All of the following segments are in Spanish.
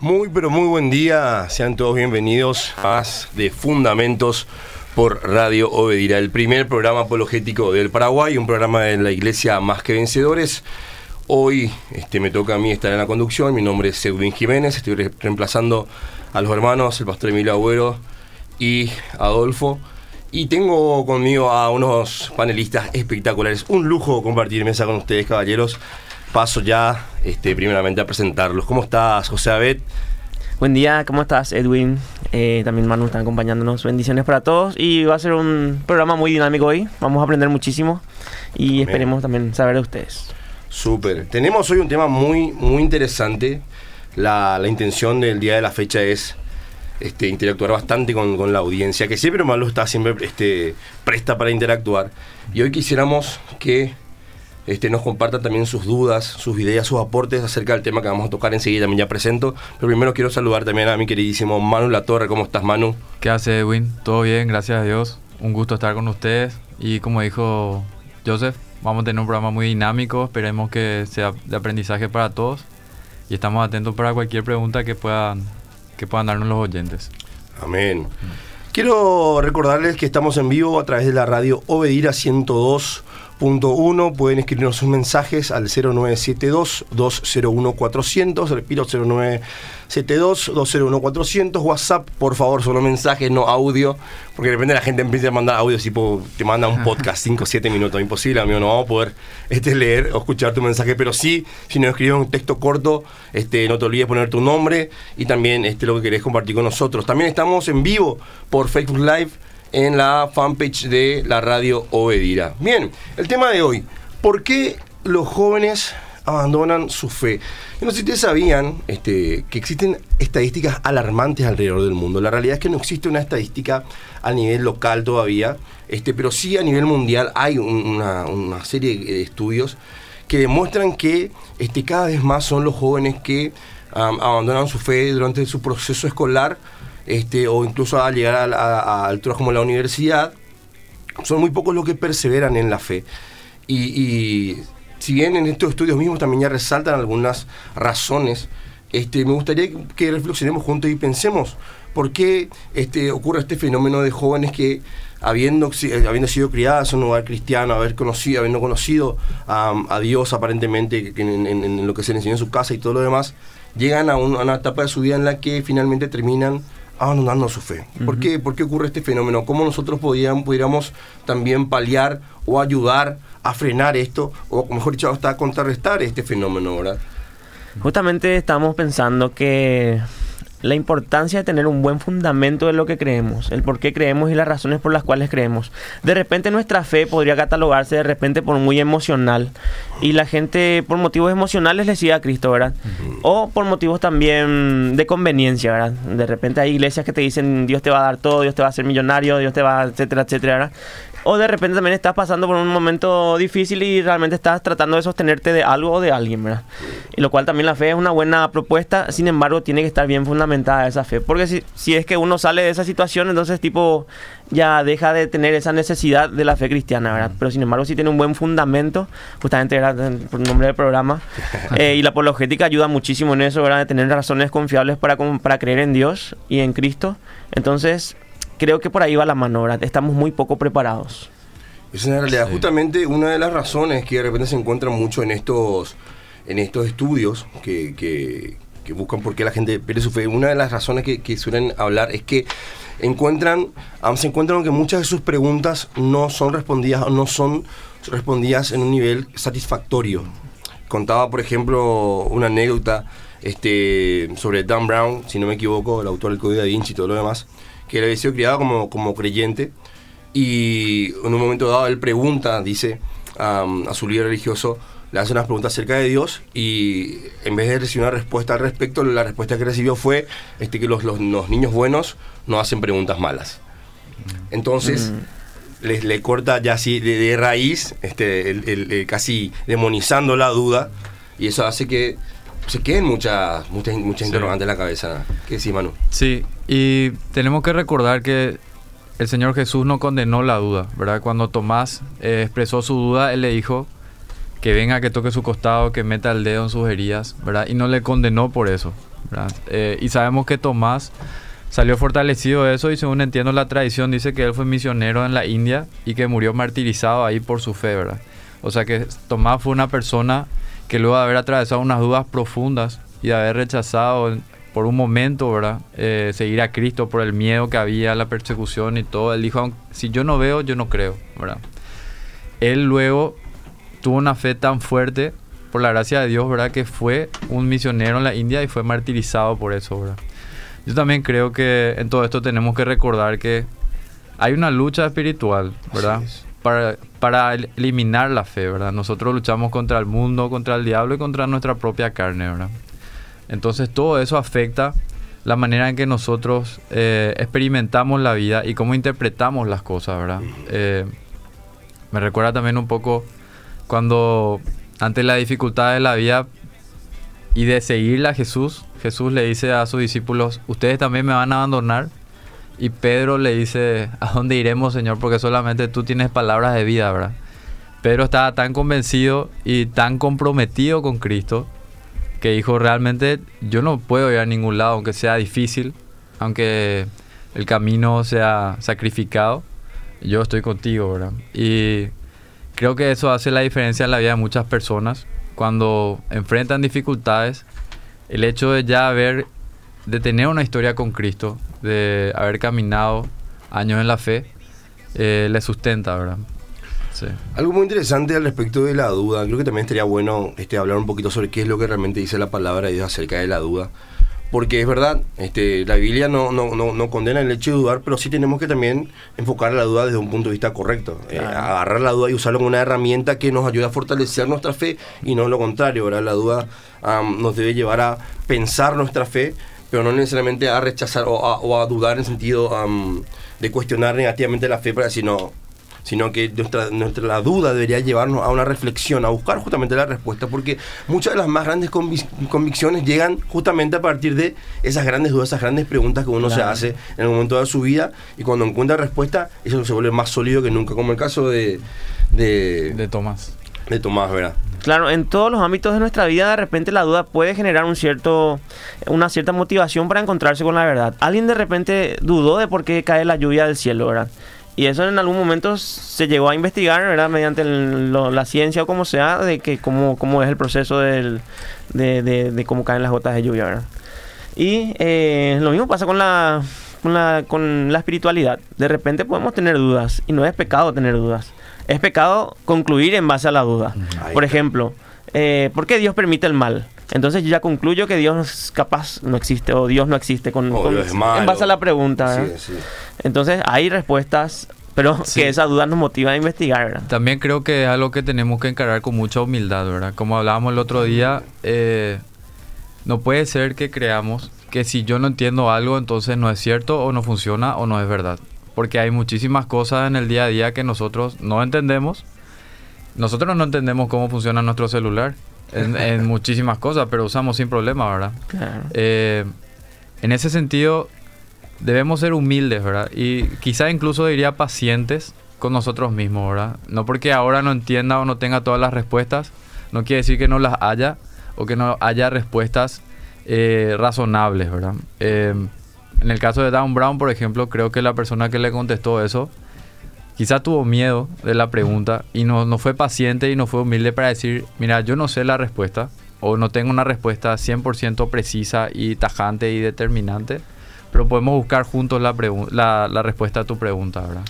Muy, pero muy buen día. Sean todos bienvenidos a de Fundamentos por Radio Obedira, el primer programa apologético del Paraguay, un programa de la Iglesia Más que Vencedores. Hoy este, me toca a mí estar en la conducción. Mi nombre es Edwin Jiménez. Estoy re- reemplazando a los hermanos, el pastor Emilio Agüero y Adolfo. Y tengo conmigo a unos panelistas espectaculares. Un lujo compartir mesa con ustedes, caballeros. Paso ya, este, primeramente, a presentarlos. ¿Cómo estás, José Abed? Buen día, ¿cómo estás, Edwin? Eh, también Manu están acompañándonos. Bendiciones para todos. Y va a ser un programa muy dinámico hoy. Vamos a aprender muchísimo. Y esperemos también saber de ustedes. Súper. Tenemos hoy un tema muy, muy interesante. La, la intención del día de la fecha es este, interactuar bastante con, con la audiencia, que siempre Malo está siempre este, presta para interactuar. Y hoy quisiéramos que este, nos compartan también sus dudas, sus ideas, sus aportes acerca del tema que vamos a tocar enseguida. También ya presento. Pero primero quiero saludar también a mi queridísimo Manu La Torre. ¿Cómo estás, Manu? ¿Qué hace Edwin? Todo bien, gracias a Dios. Un gusto estar con ustedes. Y como dijo Joseph, vamos a tener un programa muy dinámico. Esperemos que sea de aprendizaje para todos. Y estamos atentos para cualquier pregunta que puedan, que puedan darnos los oyentes. Amén. Quiero recordarles que estamos en vivo a través de la radio Obedira 102.1. Pueden escribirnos sus mensajes al 0972-201-400. Repito, 0972-201-400. WhatsApp, por favor, solo mensajes, no audio. Porque de repente la gente empieza a mandar audio, tipo, te manda un podcast 5 o 7 minutos. Imposible, amigo, no vamos a poder este, leer o escuchar tu mensaje. Pero sí, si nos escribes un texto corto, este, no te olvides poner tu nombre y también este, lo que querés compartir con nosotros. También estamos en vivo por Facebook Live en la fanpage de la radio Obedira. Bien, el tema de hoy, ¿por qué los jóvenes abandonan su fe? No sé si ustedes sabían este, que existen estadísticas alarmantes alrededor del mundo. La realidad es que no existe una estadística a nivel local todavía, este, pero sí a nivel mundial hay un- una, serie de estudios que demuestran que este, cada vez más son los jóvenes que abandonan su fe durante su proceso escolar este, o incluso al llegar a, la- a alturas como la universidad. Son muy pocos los que perseveran en la fe. Y, y si bien en estos estudios mismos también ya resaltan algunas razones, este, me gustaría que reflexionemos juntos y pensemos por qué este, ocurre este fenómeno de jóvenes que habiendo, eh, habiendo sido criadas en un hogar cristiano, haber conocido, habiendo conocido am, a Dios aparentemente en, en- en lo que se les enseñó en su casa y todo lo demás, llegan a, un- a una etapa de su vida en la que finalmente terminan abandonando su fe. ¿Por, qué, ¿Por qué ocurre este fenómeno? ¿Cómo nosotros podíamos, pudiéramos también paliar o ayudar a frenar esto, o mejor dicho, hasta contrarrestar este fenómeno, ¿verdad? Justamente estamos pensando que la importancia de tener un buen fundamento de lo que creemos, el por qué creemos y las razones por las cuales creemos. De repente nuestra fe podría catalogarse de repente por muy emocional y la gente por motivos emocionales le sigue a Cristo, ¿verdad? O por motivos también de conveniencia, ¿verdad? De repente hay iglesias que te dicen Dios te va a dar todo, Dios te va a hacer millonario, Dios te va, etcétera, etcétera, ¿verdad? O de repente también estás pasando por un momento difícil y realmente estás tratando de sostenerte de algo o de alguien, ¿verdad? Y lo cual también la fe es una buena propuesta, sin embargo tiene que estar bien fundamentada esa fe. Porque si, si es que uno sale de esa situación, entonces tipo ya deja de tener esa necesidad de la fe cristiana, ¿verdad? Pero sin embargo si tiene un buen fundamento, justamente era por el nombre del programa, eh, y la apologética ayuda muchísimo en eso, ¿verdad? De tener razones confiables para, para creer en Dios y en Cristo. Entonces creo que por ahí va la mano, ¿verdad? Estamos muy poco preparados. Es en realidad Sí. justamente una de las razones que de repente se encuentran mucho en estos, en estos estudios que, que- que buscan por qué la gente pierde su fe. Una de las razones que, que suelen hablar es que encuentran, ah, se encuentran que muchas de sus preguntas no son respondidas o no son respondidas en un nivel satisfactorio. Contaba, por ejemplo, una anécdota este, sobre Dan Brown, si no me equivoco, el autor del Código da Vinci y todo lo demás, que él había sido criado como, como creyente y en un momento dado él pregunta, dice a su líder religioso, le hace unas preguntas acerca de Dios y en vez de recibir una respuesta al respecto, la respuesta que recibió fue este, que los, los- los niños buenos no hacen preguntas malas. Entonces, les, le corta ya así de, de raíz, este, el- el- el casi demonizando la duda, y eso hace que se queden muchas, muchas, muchas Sí. interrogantes en la cabeza. ¿Qué decís, Manu? Sí, y tenemos que recordar que el Señor Jesús no condenó la duda, ¿verdad? Cuando Tomás eh, expresó su duda, Él le dijo que venga, que toque su costado, que meta el dedo en sus heridas, ¿verdad? Y no le condenó por eso, ¿verdad? Eh, y sabemos que Tomás salió fortalecido de eso y según entiendo la tradición dice que él fue misionero en la India y que murió martirizado ahí por su fe, ¿verdad? O sea que Tomás fue una persona que luego de haber atravesado unas dudas profundas y de haber rechazado por un momento, ¿verdad? Eh, seguir a Cristo por el miedo que había, la persecución y todo, él dijo, si yo no veo, yo no creo, ¿verdad? Él luego tuvo una fe tan fuerte por la gracia de Dios, ¿verdad? Que fue un misionero en la India y fue martirizado por eso, ¿verdad? Yo también creo que en todo esto tenemos que recordar que hay una lucha espiritual, ¿verdad? Para, eliminar la fe, ¿verdad? Nosotros luchamos contra el mundo, contra el diablo y contra nuestra propia carne, ¿verdad? Entonces todo eso afecta la manera en que nosotros eh, experimentamos la vida y cómo interpretamos las cosas, ¿verdad? Eh, me recuerda también un poco cuando ante la dificultad de la vida y de seguirle a Jesús, Jesús le dice a sus discípulos, ustedes también me van a abandonar. Y Pedro le dice, ¿a dónde iremos, Señor? Porque solamente tú tienes palabras de vida, ¿verdad? Pedro estaba tan convencido y tan comprometido con Cristo que dijo, realmente yo no puedo ir a ningún lado, aunque sea difícil, aunque el camino sea sacrificado, yo estoy contigo, ¿verdad? Y creo que eso hace la diferencia en la vida de muchas personas cuando enfrentan dificultades, el hecho de ya haber, de tener una historia con Cristo, de haber caminado años en la fe, eh, le sustenta, ¿verdad? Sí. Algo muy interesante al respecto de la duda, creo que también estaría bueno este, hablar un poquito sobre qué es lo que realmente dice la palabra de Dios acerca de la duda porque es verdad, este, la Biblia no, no, no, condena el hecho de dudar, pero sí tenemos que también enfocar la duda desde un punto de vista correcto. Eh, agarrar la duda y usarlo como una herramienta que nos ayuda a fortalecer nuestra fe y no lo contrario, ¿verdad? La duda nos debe llevar a pensar nuestra fe, pero no necesariamente a rechazar o a, dudar en el sentido de cuestionar negativamente la fe para decir, no, sino que nuestra, nuestra la duda debería llevarnos a una reflexión, a buscar justamente la respuesta, porque muchas de las más grandes convicciones llegan justamente a partir de esas grandes dudas, esas grandes preguntas que uno se hace en el momento de su vida, y cuando encuentra respuesta, eso se vuelve más sólido que nunca, como el caso de... De, de Tomás. De Tomás, ¿verdad? Claro, en todos los ámbitos de nuestra vida de repente la duda puede generar un cierto, una cierta motivación para encontrarse con la verdad. Alguien de repente dudó de por qué cae la lluvia del cielo, ¿verdad? Y eso en algún momento se llegó a investigar, ¿verdad? Mediante la ciencia o como sea, de que cómo, cómo es el proceso del, de, cómo caen las gotas de lluvia, ¿verdad? Y eh, lo mismo pasa con la, con la, con la espiritualidad. De repente podemos tener dudas y no es pecado tener dudas. Es pecado concluir en base a la duda. Por ejemplo, eh, ¿por qué Dios permite el mal? Entonces yo ya concluyo que Dios capaz no existe o Dios no existe con, en base a la pregunta. Entonces hay respuestas, pero que esa duda nos motiva a investigar. También creo que es algo que tenemos que encarar con mucha humildad, ¿verdad? Como hablábamos el otro día, eh, no puede ser que creamos que si yo no entiendo algo, entonces no es cierto o no funciona o no es verdad. Porque hay muchísimas cosas en el día a día que nosotros no entendemos. Nosotros no entendemos cómo funciona nuestro celular en, muchísimas cosas, pero usamos sin problema, ¿verdad? Eh, en ese sentido, debemos ser humildes, ¿verdad? Y quizá incluso diría pacientes con nosotros mismos, ¿verdad? No porque ahora no entienda o no tenga todas las respuestas, no quiere decir que no las haya o que no haya respuestas eh, razonables, ¿verdad? Eh, en el caso de Dan Brown, por ejemplo, creo que la persona que le contestó eso quizá tuvo miedo de la pregunta y no, no fue paciente y no fue humilde para decir, mira, yo no sé la respuesta o no tengo una respuesta 100% precisa y tajante y determinante, pero podemos buscar juntos la, respuesta a tu pregunta, ¿verdad?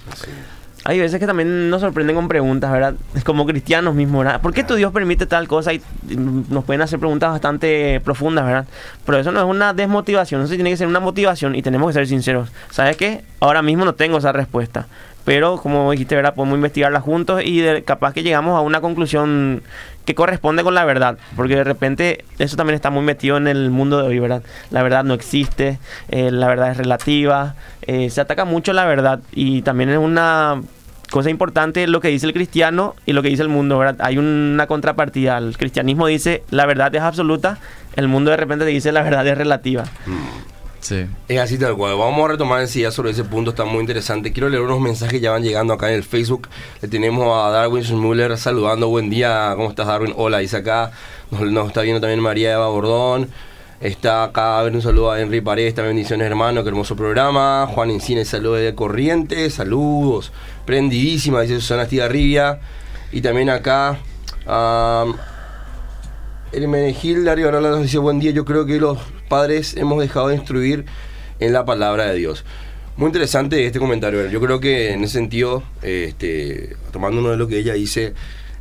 Hay veces que también nos sorprenden con preguntas, ¿verdad? Como cristianos mismos, ¿verdad? ¿Por qué tu Dios permite tal cosa? Y nos pueden hacer preguntas bastante profundas, ¿verdad? Pero eso no es una desmotivación, eso tiene que ser una motivación y tenemos que ser sinceros. ¿Sabes qué? Ahora mismo no tengo esa respuesta pero como dijiste, ¿verdad? Podemos investigarla juntos y capaz que llegamos a una conclusión que corresponde con la verdad, porque de repente eso también está muy metido en el mundo de hoy, ¿verdad? La verdad no existe, eh, la verdad es relativa, eh, se ataca mucho la verdad y también es una cosa importante lo que dice el cristiano y lo que dice el mundo, ¿verdad? Hay una contrapartida, el cristianismo dice la verdad es absoluta, el mundo de repente te dice la verdad es relativa. Mm. Es así tal cual. Vamos a retomar en sí sobre ese punto, está muy interesante. Quiero leer unos mensajes que ya van llegando acá en el Facebook. Le tenemos a Darwin Schmuller saludando. Buen día, ¿cómo estás Darwin? Hola, dice acá. Nos, está viendo también María Eva Bordón. Está acá, a ver, un saludo a Henry Paredes, también bendiciones hermano, qué hermoso programa. Juan Encina, saludos de Corrientes, saludos. Prendidísima, dice Susana Estigarribia. Y también acá, um, el Menegil, Darío nos dice, buen día, yo creo que los padres hemos dejado de instruir en la palabra de Dios. Muy interesante este comentario. Yo creo que en ese sentido, este, tomando uno de lo que ella dice,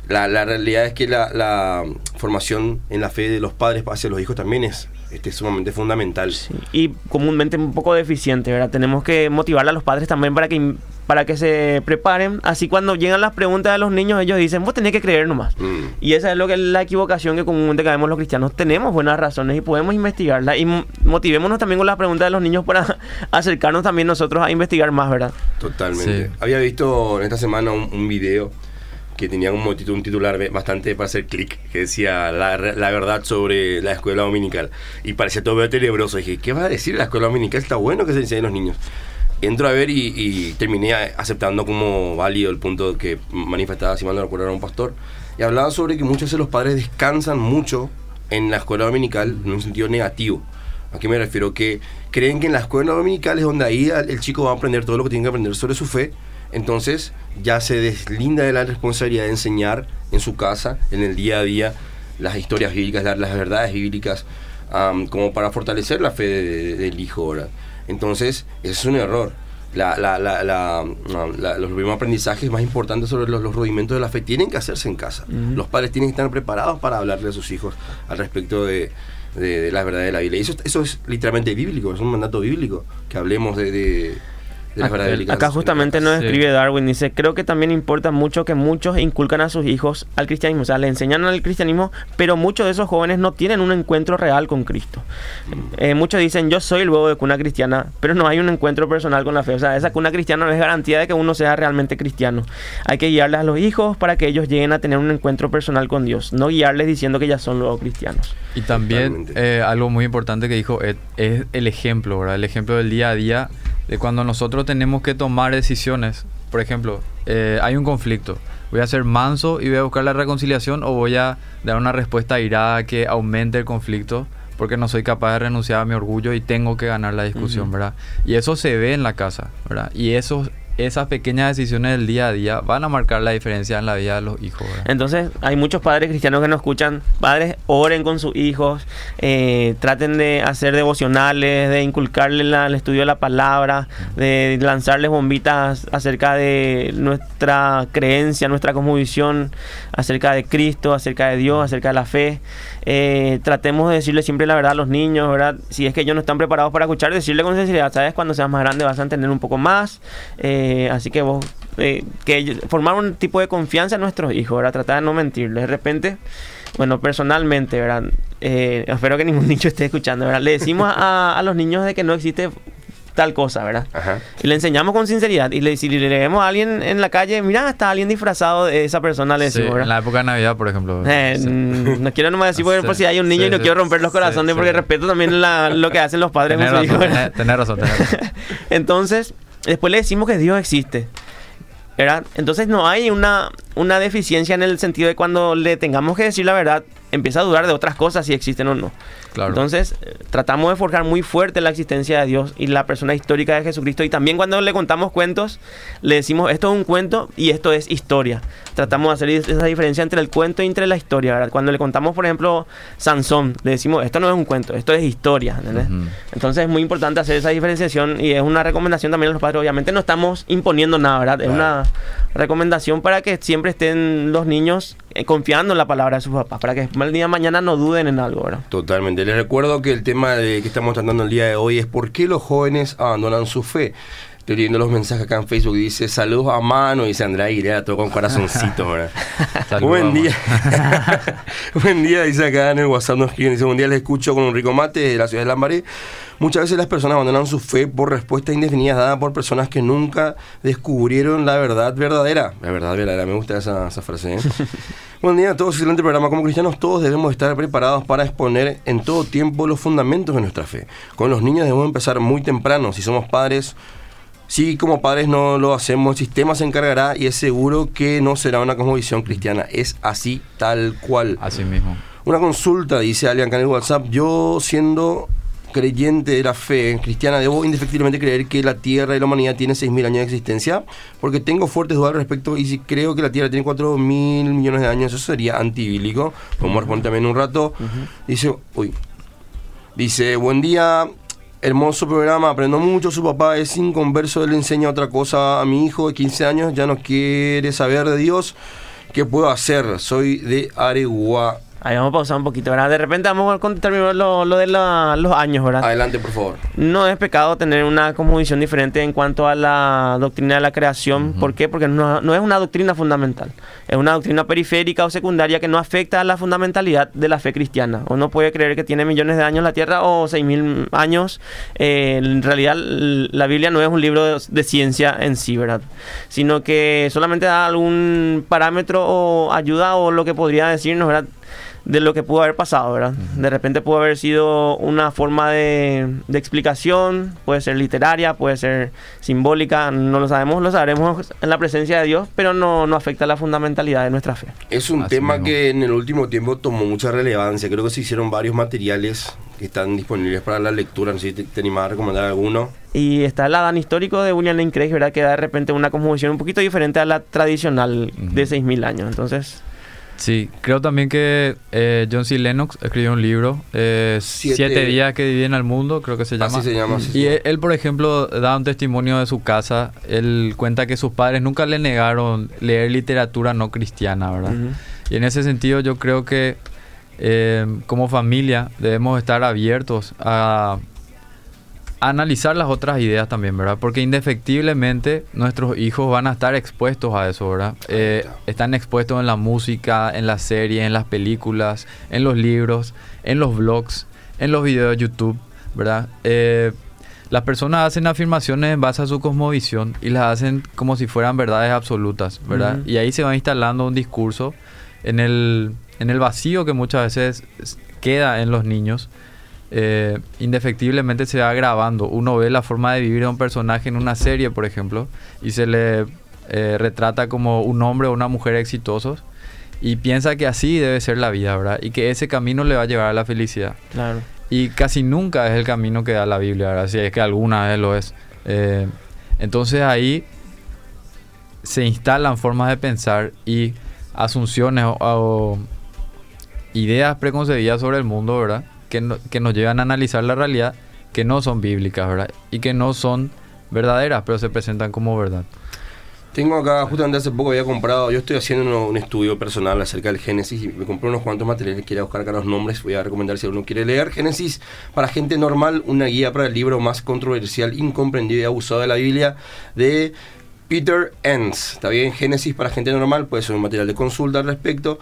la, la realidad es que la, la formación en la fe de los padres hacia los hijos también es este, sumamente fundamental. Sí, y comúnmente un poco deficiente, ¿verdad? Tenemos que motivar a los padres también para que para que se preparen. Así cuando llegan las preguntas de los niños, ellos dicen, vos tenés que creer nomás. Mm. Y esa es lo que es la equivocación que comúnmente caemos los cristianos. Tenemos buenas razones y podemos investigarlas. Y mo- motivémonos también con las preguntas de los niños para acercarnos también nosotros a investigar más, ¿verdad? Totalmente. Sí. Había visto en esta semana un, un video que tenía un, un titular bastante para hacer clic, que decía la, la verdad sobre la escuela dominical. Y parecía todo tenebroso. dije, ¿qué va a decir la escuela dominical? Está bueno que se enseñen los niños. Entro a ver y, terminé aceptando como válido el punto que manifestaba, si mal no recuerdo, era un pastor. Y hablaba sobre que muchas veces los padres descansan mucho en la escuela dominical en un sentido negativo. ¿A qué me refiero? Que creen que en la escuela dominical es donde ahí el chico va a aprender todo lo que tiene que aprender sobre su fe. Entonces ya se deslinda de la responsabilidad de enseñar en su casa, en el día a día, las historias bíblicas, dar las verdades bíblicas, como para fortalecer la fe de- de- del hijo. ¿verdad? Entonces, es un error. La- la- la- la- la- los primeros aprendizajes más importantes sobre los, los rudimentos de la fe tienen que hacerse en casa. Los padres tienen que estar preparados para hablarle a sus hijos al respecto de, de, de la verdad de la Biblia. Y eso, eso es literalmente bíblico, es un mandato bíblico, que hablemos de, de, de las Acá- justamente nos escribe Darwin, dice, creo que también importa mucho que muchos inculcan a sus hijos al cristianismo, o sea, le enseñan al cristianismo, pero muchos de esos jóvenes no tienen un encuentro real con Cristo. Eh, muchos dicen, yo soy el huevo de cuna cristiana, pero no hay un encuentro personal con la fe, o sea, esa cuna cristiana no es garantía de que uno sea realmente cristiano. Hay que guiarles a los hijos para que ellos lleguen a tener un encuentro personal con Dios, no guiarles diciendo que ya son luego cristianos. Y también eh, algo muy importante que dijo Ed es el ejemplo, ¿verdad? El ejemplo del día a día de cuando nosotros tenemos que tomar decisiones. Por ejemplo, eh, hay un conflicto. ¿Voy a ser manso y voy a buscar la reconciliación o voy a dar una respuesta irada que aumente el conflicto? Porque no soy capaz de renunciar a mi orgullo y tengo que ganar la discusión. ¿verdad? Y eso se ve en la casa, ¿verdad? Y esos, esas pequeñas decisiones del día a día van a marcar la diferencia en la vida de los hijos, ¿verdad? Entonces, hay muchos padres cristianos que nos escuchan. Padres, oren con sus hijos, eh, traten de hacer devocionales, de inculcarle el estudio de la palabra, de lanzarles bombitas acerca de nuestra creencia, nuestra cosmovisión, acerca de Cristo, acerca de Dios, acerca de la fe. Eh, tratemos de decirle siempre la verdad a los niños, ¿verdad? Si es que ellos no están preparados para escuchar, decirle con sinceridad, ¿sabes? Cuando seas más grande vas a entender un poco más. Eh, así que vos, eh, que formar un tipo de confianza en nuestros hijos, ¿verdad? Tratar de no mentirles. De repente, bueno, personalmente, ¿verdad? Eh, espero que ningún niño esté escuchando, ¿verdad? Le decimos a, a los niños de que no existe tal cosa, ¿verdad? Ajá. Y le enseñamos con sinceridad. Y le, si le leemos a alguien en la calle, mira, está alguien disfrazado de esa persona, le Sí, decimos, en ¿verdad? la época de Navidad, por ejemplo. Eh, Sí. mm, no quiero nomás decir porque Sí, por si hay un niño sí, y no sí, quiero romper los sí, corazones sí. porque respeto también la- lo que hacen los padres hijos. razón, razón. Entonces, después le decimos que Dios existe. ¿verdad? Entonces no hay una, una deficiencia en el sentido de cuando le tengamos que decir la verdad, empieza a dudar de otras cosas si existen o no. Claro. Entonces, eh, tratamos de forjar muy fuerte la existencia de Dios y la persona histórica de Jesucristo. Y también cuando le contamos cuentos, le decimos, esto es un cuento y esto es historia. Tratamos de hacer esa diferencia entre el cuento y entre la historia. ¿verdad? Cuando le contamos, por ejemplo, Sansón, le decimos, esto no es un cuento, esto es historia. Entonces es muy importante hacer esa diferenciación y es una recomendación también a los padres. Obviamente no estamos imponiendo nada, ¿verdad? Es una recomendación para que siempre estén los niños confiando en la palabra de sus papás, para que el día de mañana no duden en algo, ¿verdad? Totalmente. Les recuerdo que el tema que estamos tratando el día de hoy es por qué los jóvenes abandonan su fe. Estoy leyendo los mensajes acá en Facebook y dice saludos a mano, dice Andrea Aguilera, todo con corazoncito, ¿verdad? Buen día. buen día, dice acá en el WhatsApp nos escriben, dice, buen día les escucho con un rico mate de la ciudad de Lambaré. Muchas veces las personas abandonan su fe por respuestas indefinidas dadas por personas que nunca descubrieron la verdad verdadera. La verdad verdadera, me gusta esa, esa frase. ¿eh? Buen día a todos, excelente programa. Como cristianos todos debemos estar preparados para exponer en todo tiempo los fundamentos de nuestra fe. Con los niños debemos empezar muy temprano. Si somos padres, si como padres no lo hacemos, el sistema se encargará y es seguro que no será una cosmovisión cristiana. Es así tal cual. Así mismo. Una consulta, dice Alian en el WhatsApp. Yo siendo creyente de la fe cristiana, debo indefectiblemente creer que la Tierra y la humanidad tienen 6.000 años de existencia, porque tengo fuertes dudas al respecto y si creo que la Tierra tiene 4.000 millones de años, eso sería antibíblico. Podemos responder también un rato. Dice, uy, dice, buen día, hermoso programa, aprendo mucho, su papá es inconverso, le enseña otra cosa a mi hijo de 15 años, ya no quiere saber de Dios. ¿Qué puedo hacer? Soy de Aregua. Ahí vamos a pausar un poquito, ¿verdad? De repente vamos a contestar primero lo, lo de la- los años, ¿verdad? Adelante, por favor. No es pecado tener una cosmovisión diferente en cuanto a la doctrina de la creación. ¿Por qué? Porque no, no es una doctrina fundamental. Es una doctrina periférica o secundaria que no afecta a la fundamentalidad de la fe cristiana. Uno puede creer que tiene millones de años la Tierra o seis mil años. Eh, en realidad, la Biblia no es un libro de, de ciencia en sí, ¿verdad? Sino que solamente da algún parámetro o ayuda o lo que podría decirnos, ¿verdad? De lo que pudo haber pasado, ¿verdad? De repente pudo haber sido una forma de, de explicación, puede ser literaria, puede ser simbólica, no lo sabemos, lo sabremos en la presencia de Dios, pero no, no afecta la fundamentalidad de nuestra fe. Es un Así tema mismo. que en el último tiempo tomó mucha relevancia. Creo que se hicieron varios materiales que están disponibles para la lectura. No sé si te, te animas a recomendar alguno. Y está el Adán histórico de William Lane Craig, ¿verdad? Que da de repente una cosmovisión un poquito diferente a la tradicional de 6.000 años. Entonces, Sí, creo también que eh, John C. Lennox escribió un libro, eh, Siete- Siete, días que dividen al mundo, creo que se llama. Así se llama. así se Y llama. él, él, por ejemplo, da un testimonio de su casa. Él cuenta que sus padres nunca le negaron leer literatura no cristiana, ¿verdad? Y en ese sentido yo creo que eh, como familia debemos estar abiertos a analizar las otras ideas también, ¿verdad? Porque indefectiblemente nuestros hijos van a estar expuestos a eso, ¿verdad? Eh, están expuestos en la música, en las series, en las películas, en los libros, en los blogs, en los videos de YouTube, ¿verdad? Eh, las personas hacen afirmaciones en base a su cosmovisión y las hacen como si fueran verdades absolutas, ¿verdad? Ujú. Y ahí se va instalando un discurso en el, en el vacío que muchas veces queda en los niños. Eh, indefectiblemente se va grabando. Uno ve la forma de vivir de un personaje en una serie, por ejemplo, y se le eh, retrata como un hombre o una mujer exitosos y piensa que así debe ser la vida, ¿verdad? Y que ese camino le va a llevar a la felicidad. claro. Y casi nunca es el camino que da la Biblia, ¿verdad? Si es que alguna vez lo es. Eh, entonces ahí se instalan formas de pensar y asunciones o, o ideas preconcebidas sobre el mundo, ¿verdad? Que, no- que nos llevan a analizar la realidad que no son bíblicas, ¿verdad? Y que no son verdaderas, pero se presentan como verdad. Tengo acá, justamente hace poco había comprado, yo estoy haciendo uno- un estudio personal acerca del Génesis y me compré unos cuantos materiales, quería buscar acá los nombres, voy a recomendar si alguno quiere leer. Génesis para gente normal, una guía para el libro más controversial, incomprendido y abusado de la Biblia de Peter Enns. ¿Está bien? Génesis para gente normal, puede ser un material de consulta al respecto.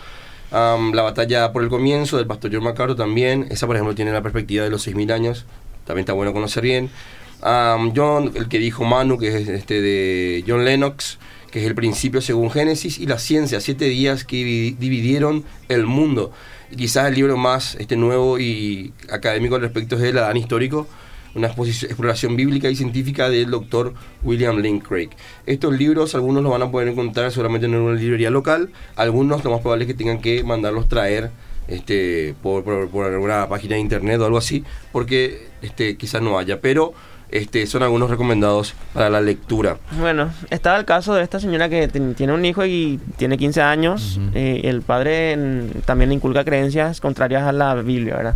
La batalla por el comienzo del pastor John MacArthur también, esa por ejemplo tiene la perspectiva de los 6.000 años, también está bueno conocer bien. John, el que dijo Manu, que es este de John Lennox, que es el principio según Génesis, y la ciencia, siete días que divi- dividieron el mundo. Quizás el libro más este nuevo y académico al respecto es el Adán histórico, una exposición- exploración bíblica y científica del doctor William Lane Craig. Estos libros, algunos los van a poder encontrar solamente en una librería local, algunos lo más probable es que tengan que mandarlos traer este, por, por, por alguna página de internet o algo así, porque este, quizás no haya, pero este, son algunos recomendados para la lectura. Bueno, estaba el caso de esta señora que tiene un hijo y tiene 15 años. Eh, el padre también le inculca creencias contrarias a la Biblia, ¿verdad?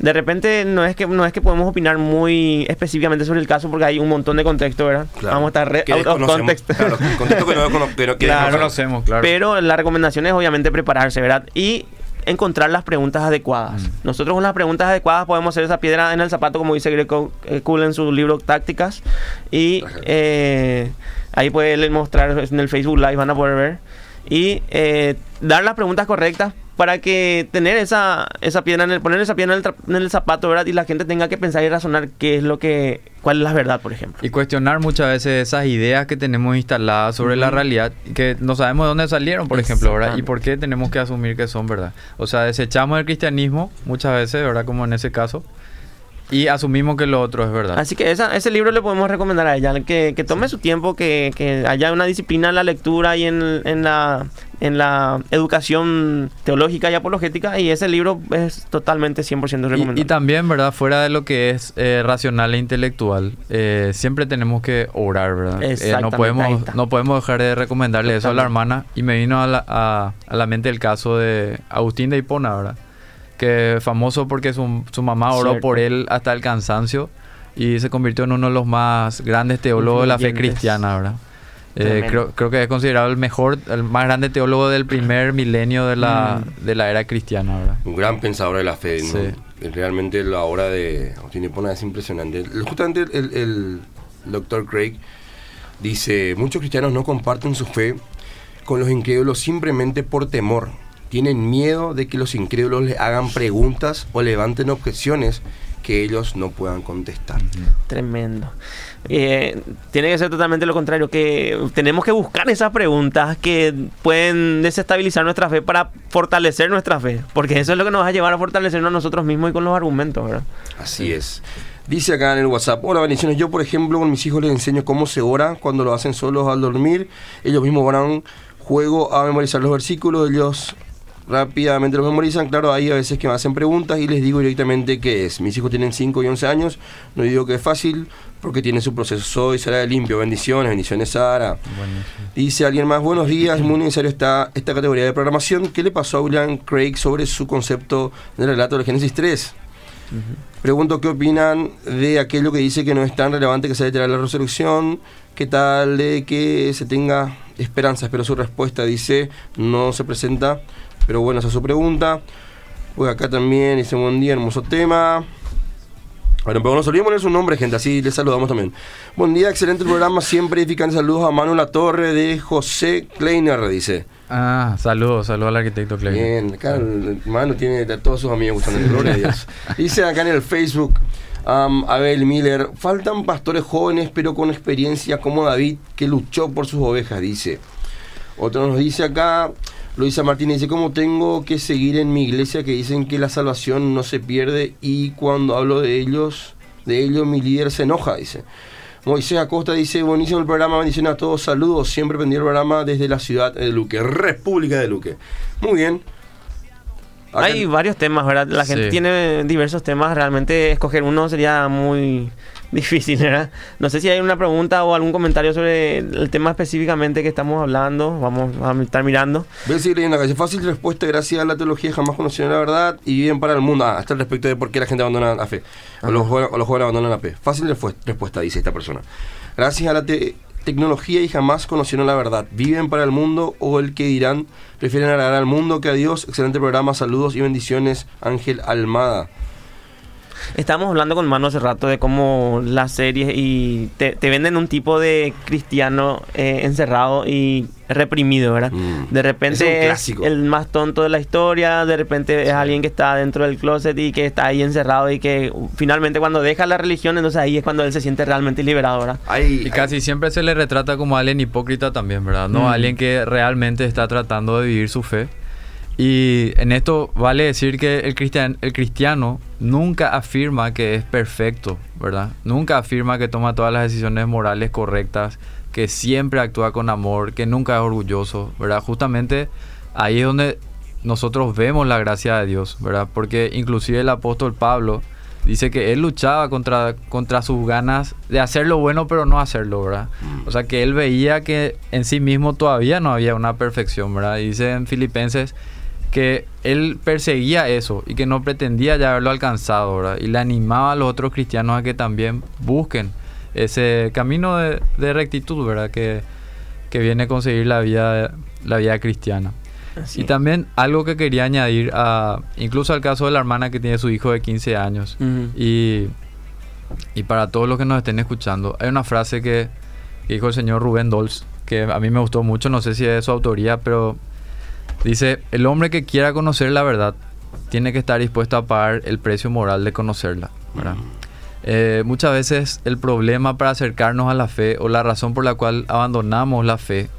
De repente no es que no es que podemos opinar muy específicamente sobre el caso porque hay un montón de contexto, ¿verdad? Claro. Vamos a estar re out of context. Claro, contexto que no, que no- Claro. Conocemos, claro. Pero la recomendación es obviamente prepararse, ¿verdad? Y encontrar las preguntas adecuadas. Mm. Nosotros con las preguntas adecuadas podemos hacer esa piedra en el zapato, como dice Greg Co- eh, Cool en su libro Tácticas. Y eh, ahí puede mostrar en el Facebook Live, van a poder ver. Y eh, dar las preguntas correctas para que tener esa, esa piedra en el, poner esa piedra en el, en el zapato, ¿verdad? Y la gente tenga que pensar y razonar qué es lo que, cuál es la verdad, por ejemplo. Y cuestionar muchas veces esas ideas que tenemos instaladas sobre la realidad que no sabemos de dónde salieron, por ejemplo, ¿verdad? Y por qué tenemos que asumir que son verdad. O sea, desechamos el cristianismo muchas veces, ¿verdad? Como en ese caso. Y asumimos que lo otro es verdad. Así que esa- ese libro le podemos recomendar a ella, que, que tome su tiempo, que, que haya una disciplina en la lectura y en, en la en la educación teológica y apologética y ese libro es totalmente 100% recomendable. Y, y también, ¿verdad? Fuera de lo que es eh, racional e intelectual, eh, siempre tenemos que orar, ¿verdad? Eh, no, podemos, no podemos dejar de recomendarle eso a la hermana. Y me vino a la, a- a la mente el caso de Agustín de Hipona, ¿verdad? Que famoso porque su, su mamá oró Cierto. por él hasta el cansancio y se convirtió en uno de los más grandes teólogos de la fe cristiana, ¿verdad? Eh, creo, creo que es considerado el mejor, el más grande teólogo del primer milenio de la, Mm. de la era cristiana, ¿verdad? Un gran pensador de la fe. ¿no? Sí. Realmente la obra de Agustín Hipona es impresionante. Justamente el, el doctor Craig dice, muchos cristianos no comparten su fe con los incrédulos simplemente por temor. Tienen miedo de que los incrédulos les hagan preguntas o levanten objeciones que ellos no puedan contestar. Tremendo. Eh, tiene que ser totalmente lo contrario, que tenemos que buscar esas preguntas que pueden desestabilizar nuestra fe para fortalecer nuestra fe, porque eso es lo que nos va a llevar a fortalecernos a nosotros mismos y con los argumentos, ¿verdad? Así es. Dice acá en el WhatsApp, hola bendiciones, yo por ejemplo con mis hijos les enseño cómo se ora cuando lo hacen solos al dormir, ellos mismos van juego a memorizar los versículos, ellos rápidamente los memorizan, claro, hay a veces que me hacen preguntas y les digo directamente qué es. Mis hijos tienen 5 y 11 años, no digo que es fácil porque tiene su proceso. Soy Sara de Limpio, bendiciones, bendiciones Sara. Dice alguien más, buenos días, muy necesario está esta categoría de programación. ¿Qué le pasó a William Craig sobre su concepto del relato del Génesis 3? Pregunto qué opinan de aquello que dice que no es tan relevante que sea literal la resurrección. ¿Qué tal de que se tenga esperanza? Espero su respuesta. Dice, no se presenta, pero bueno, esa es su pregunta. Pues acá también dice, buen día, hermoso tema. Bueno, pero nos olvidemos poner su nombre, gente, así les saludamos también. Buen día, excelente programa, siempre edificante. Saludos a Manu La Torre de José Kleiner, dice. Ah, saludos, saludos al arquitecto Clay. Bien, acá el hermano tiene a todos sus amigos gustando gloria a Dios. Dice acá en el Facebook, um, Abel Miller, faltan pastores jóvenes pero con experiencia como David que luchó por sus ovejas, dice. Otro nos dice acá, Luisa Martínez dice, ¿cómo tengo que seguir en mi iglesia que dicen que la salvación no se pierde y cuando hablo de ellos, de ellos mi líder se enoja, dice. Moisés Acosta dice, buenísimo el programa, bendiciones a todos, saludos, siempre pendí el programa desde la ciudad de Luque, República de Luque. Muy bien. Acá- Hay varios temas, ¿verdad? La gente tiene diversos temas, realmente escoger uno sería muy difícil, ¿verdad? No sé si hay una pregunta o algún comentario sobre el tema específicamente que estamos hablando, vamos a estar mirando. Voy a seguir leyendo acá. Dice, fácil respuesta, gracias a la teología jamás conocieron la verdad y viven para el mundo. Ah, hasta el respecto de por qué la gente abandona la fe. O los, o los jóvenes abandonan la fe. Fácil respu- respuesta, dice esta persona. Gracias a la te- tecnología y jamás conocieron la verdad. Viven para el mundo o el que dirán, prefieren agradar al mundo que a Dios. Excelente programa, saludos y bendiciones, Ángel Almada. Estábamos hablando con Mano hace rato de cómo las series y te, te venden un tipo de cristiano eh, encerrado y reprimido, ¿verdad? Mm. De repente es, el más tonto de la historia, de repente es alguien que está dentro del closet y que está ahí encerrado y que finalmente cuando deja la religión, entonces ahí es cuando él se siente realmente liberado, ¿verdad? Hay, Y casi siempre se le retrata como alguien hipócrita también, ¿verdad? No Mm. alguien que realmente está tratando de vivir su fe. Y en esto vale decir que el, cristian, el cristiano nunca afirma que es perfecto, ¿verdad? Nunca afirma que toma todas las decisiones morales correctas, que siempre actúa con amor, que nunca es orgulloso, ¿verdad? Justamente ahí es donde nosotros vemos la gracia de Dios, ¿verdad? Porque inclusive el apóstol Pablo dice que él luchaba contra, contra sus ganas de hacer lo bueno pero no hacerlo, ¿verdad? O sea que él veía que en sí mismo todavía no había una perfección, ¿verdad? Y dice en Filipenses que él perseguía eso y que no pretendía ya haberlo alcanzado, ¿verdad? Y le animaba a los otros cristianos a que también busquen ese camino de, de rectitud, ¿verdad? Que, que viene a conseguir la vida, la vida cristiana. Así. Y también algo que quería añadir, a, incluso al caso de la hermana que tiene su hijo de 15 años, y, y para todos los que nos estén escuchando, hay una frase que, que dijo el señor Rubén Dols, que a mí me gustó mucho, no sé si es de su autoría, pero dice, el hombre que quiera conocer la verdad tiene que estar dispuesto a pagar el precio moral de conocerla. ¿verdad? Eh, muchas veces el problema para acercarnos a la fe o la razón por la cual abandonamos la fe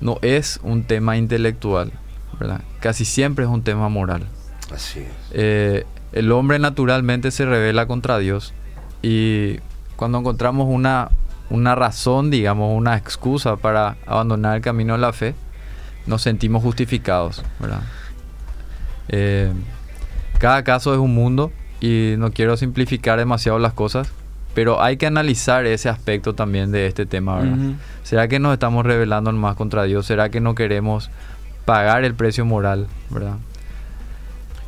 no es un tema intelectual, ¿verdad? Casi siempre es un tema moral. Así es. Eh, el hombre naturalmente se revela contra Dios y cuando encontramos una, una razón, digamos, una excusa para abandonar el camino de la fe, nos sentimos justificados, ¿verdad? Eh, cada caso es un mundo y no quiero simplificar demasiado las cosas, pero hay que analizar ese aspecto también de este tema, ¿verdad? ¿Será que nos estamos rebelando más contra Dios? ¿Será que no queremos pagar el precio moral, verdad?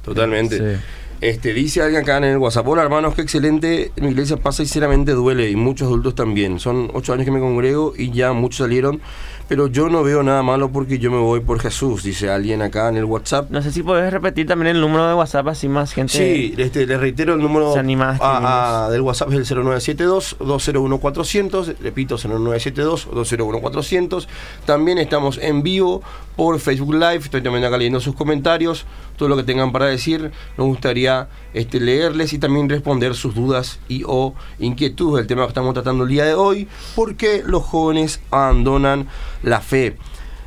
Totalmente. Sí. Este, dice alguien acá en el WhatsApp, hola hermanos, qué excelente, mi iglesia pasa y sinceramente duele y muchos adultos también. Son ocho años que me congrego y ya muchos salieron, pero yo no veo nada malo porque yo me voy por Jesús, dice alguien acá en el WhatsApp. No sé si podés repetir también el número de WhatsApp, así más gente. Sí, este, les reitero el número a- del WhatsApp es el 0972-201-400, repito, 0972-201-400. También estamos en vivo por Facebook Live, estoy también acá leyendo sus comentarios, todo lo que tengan para decir, nos gustaría este, leerles y también responder sus dudas y o inquietudes del tema que estamos tratando el día de hoy, ¿por qué los jóvenes abandonan la fe?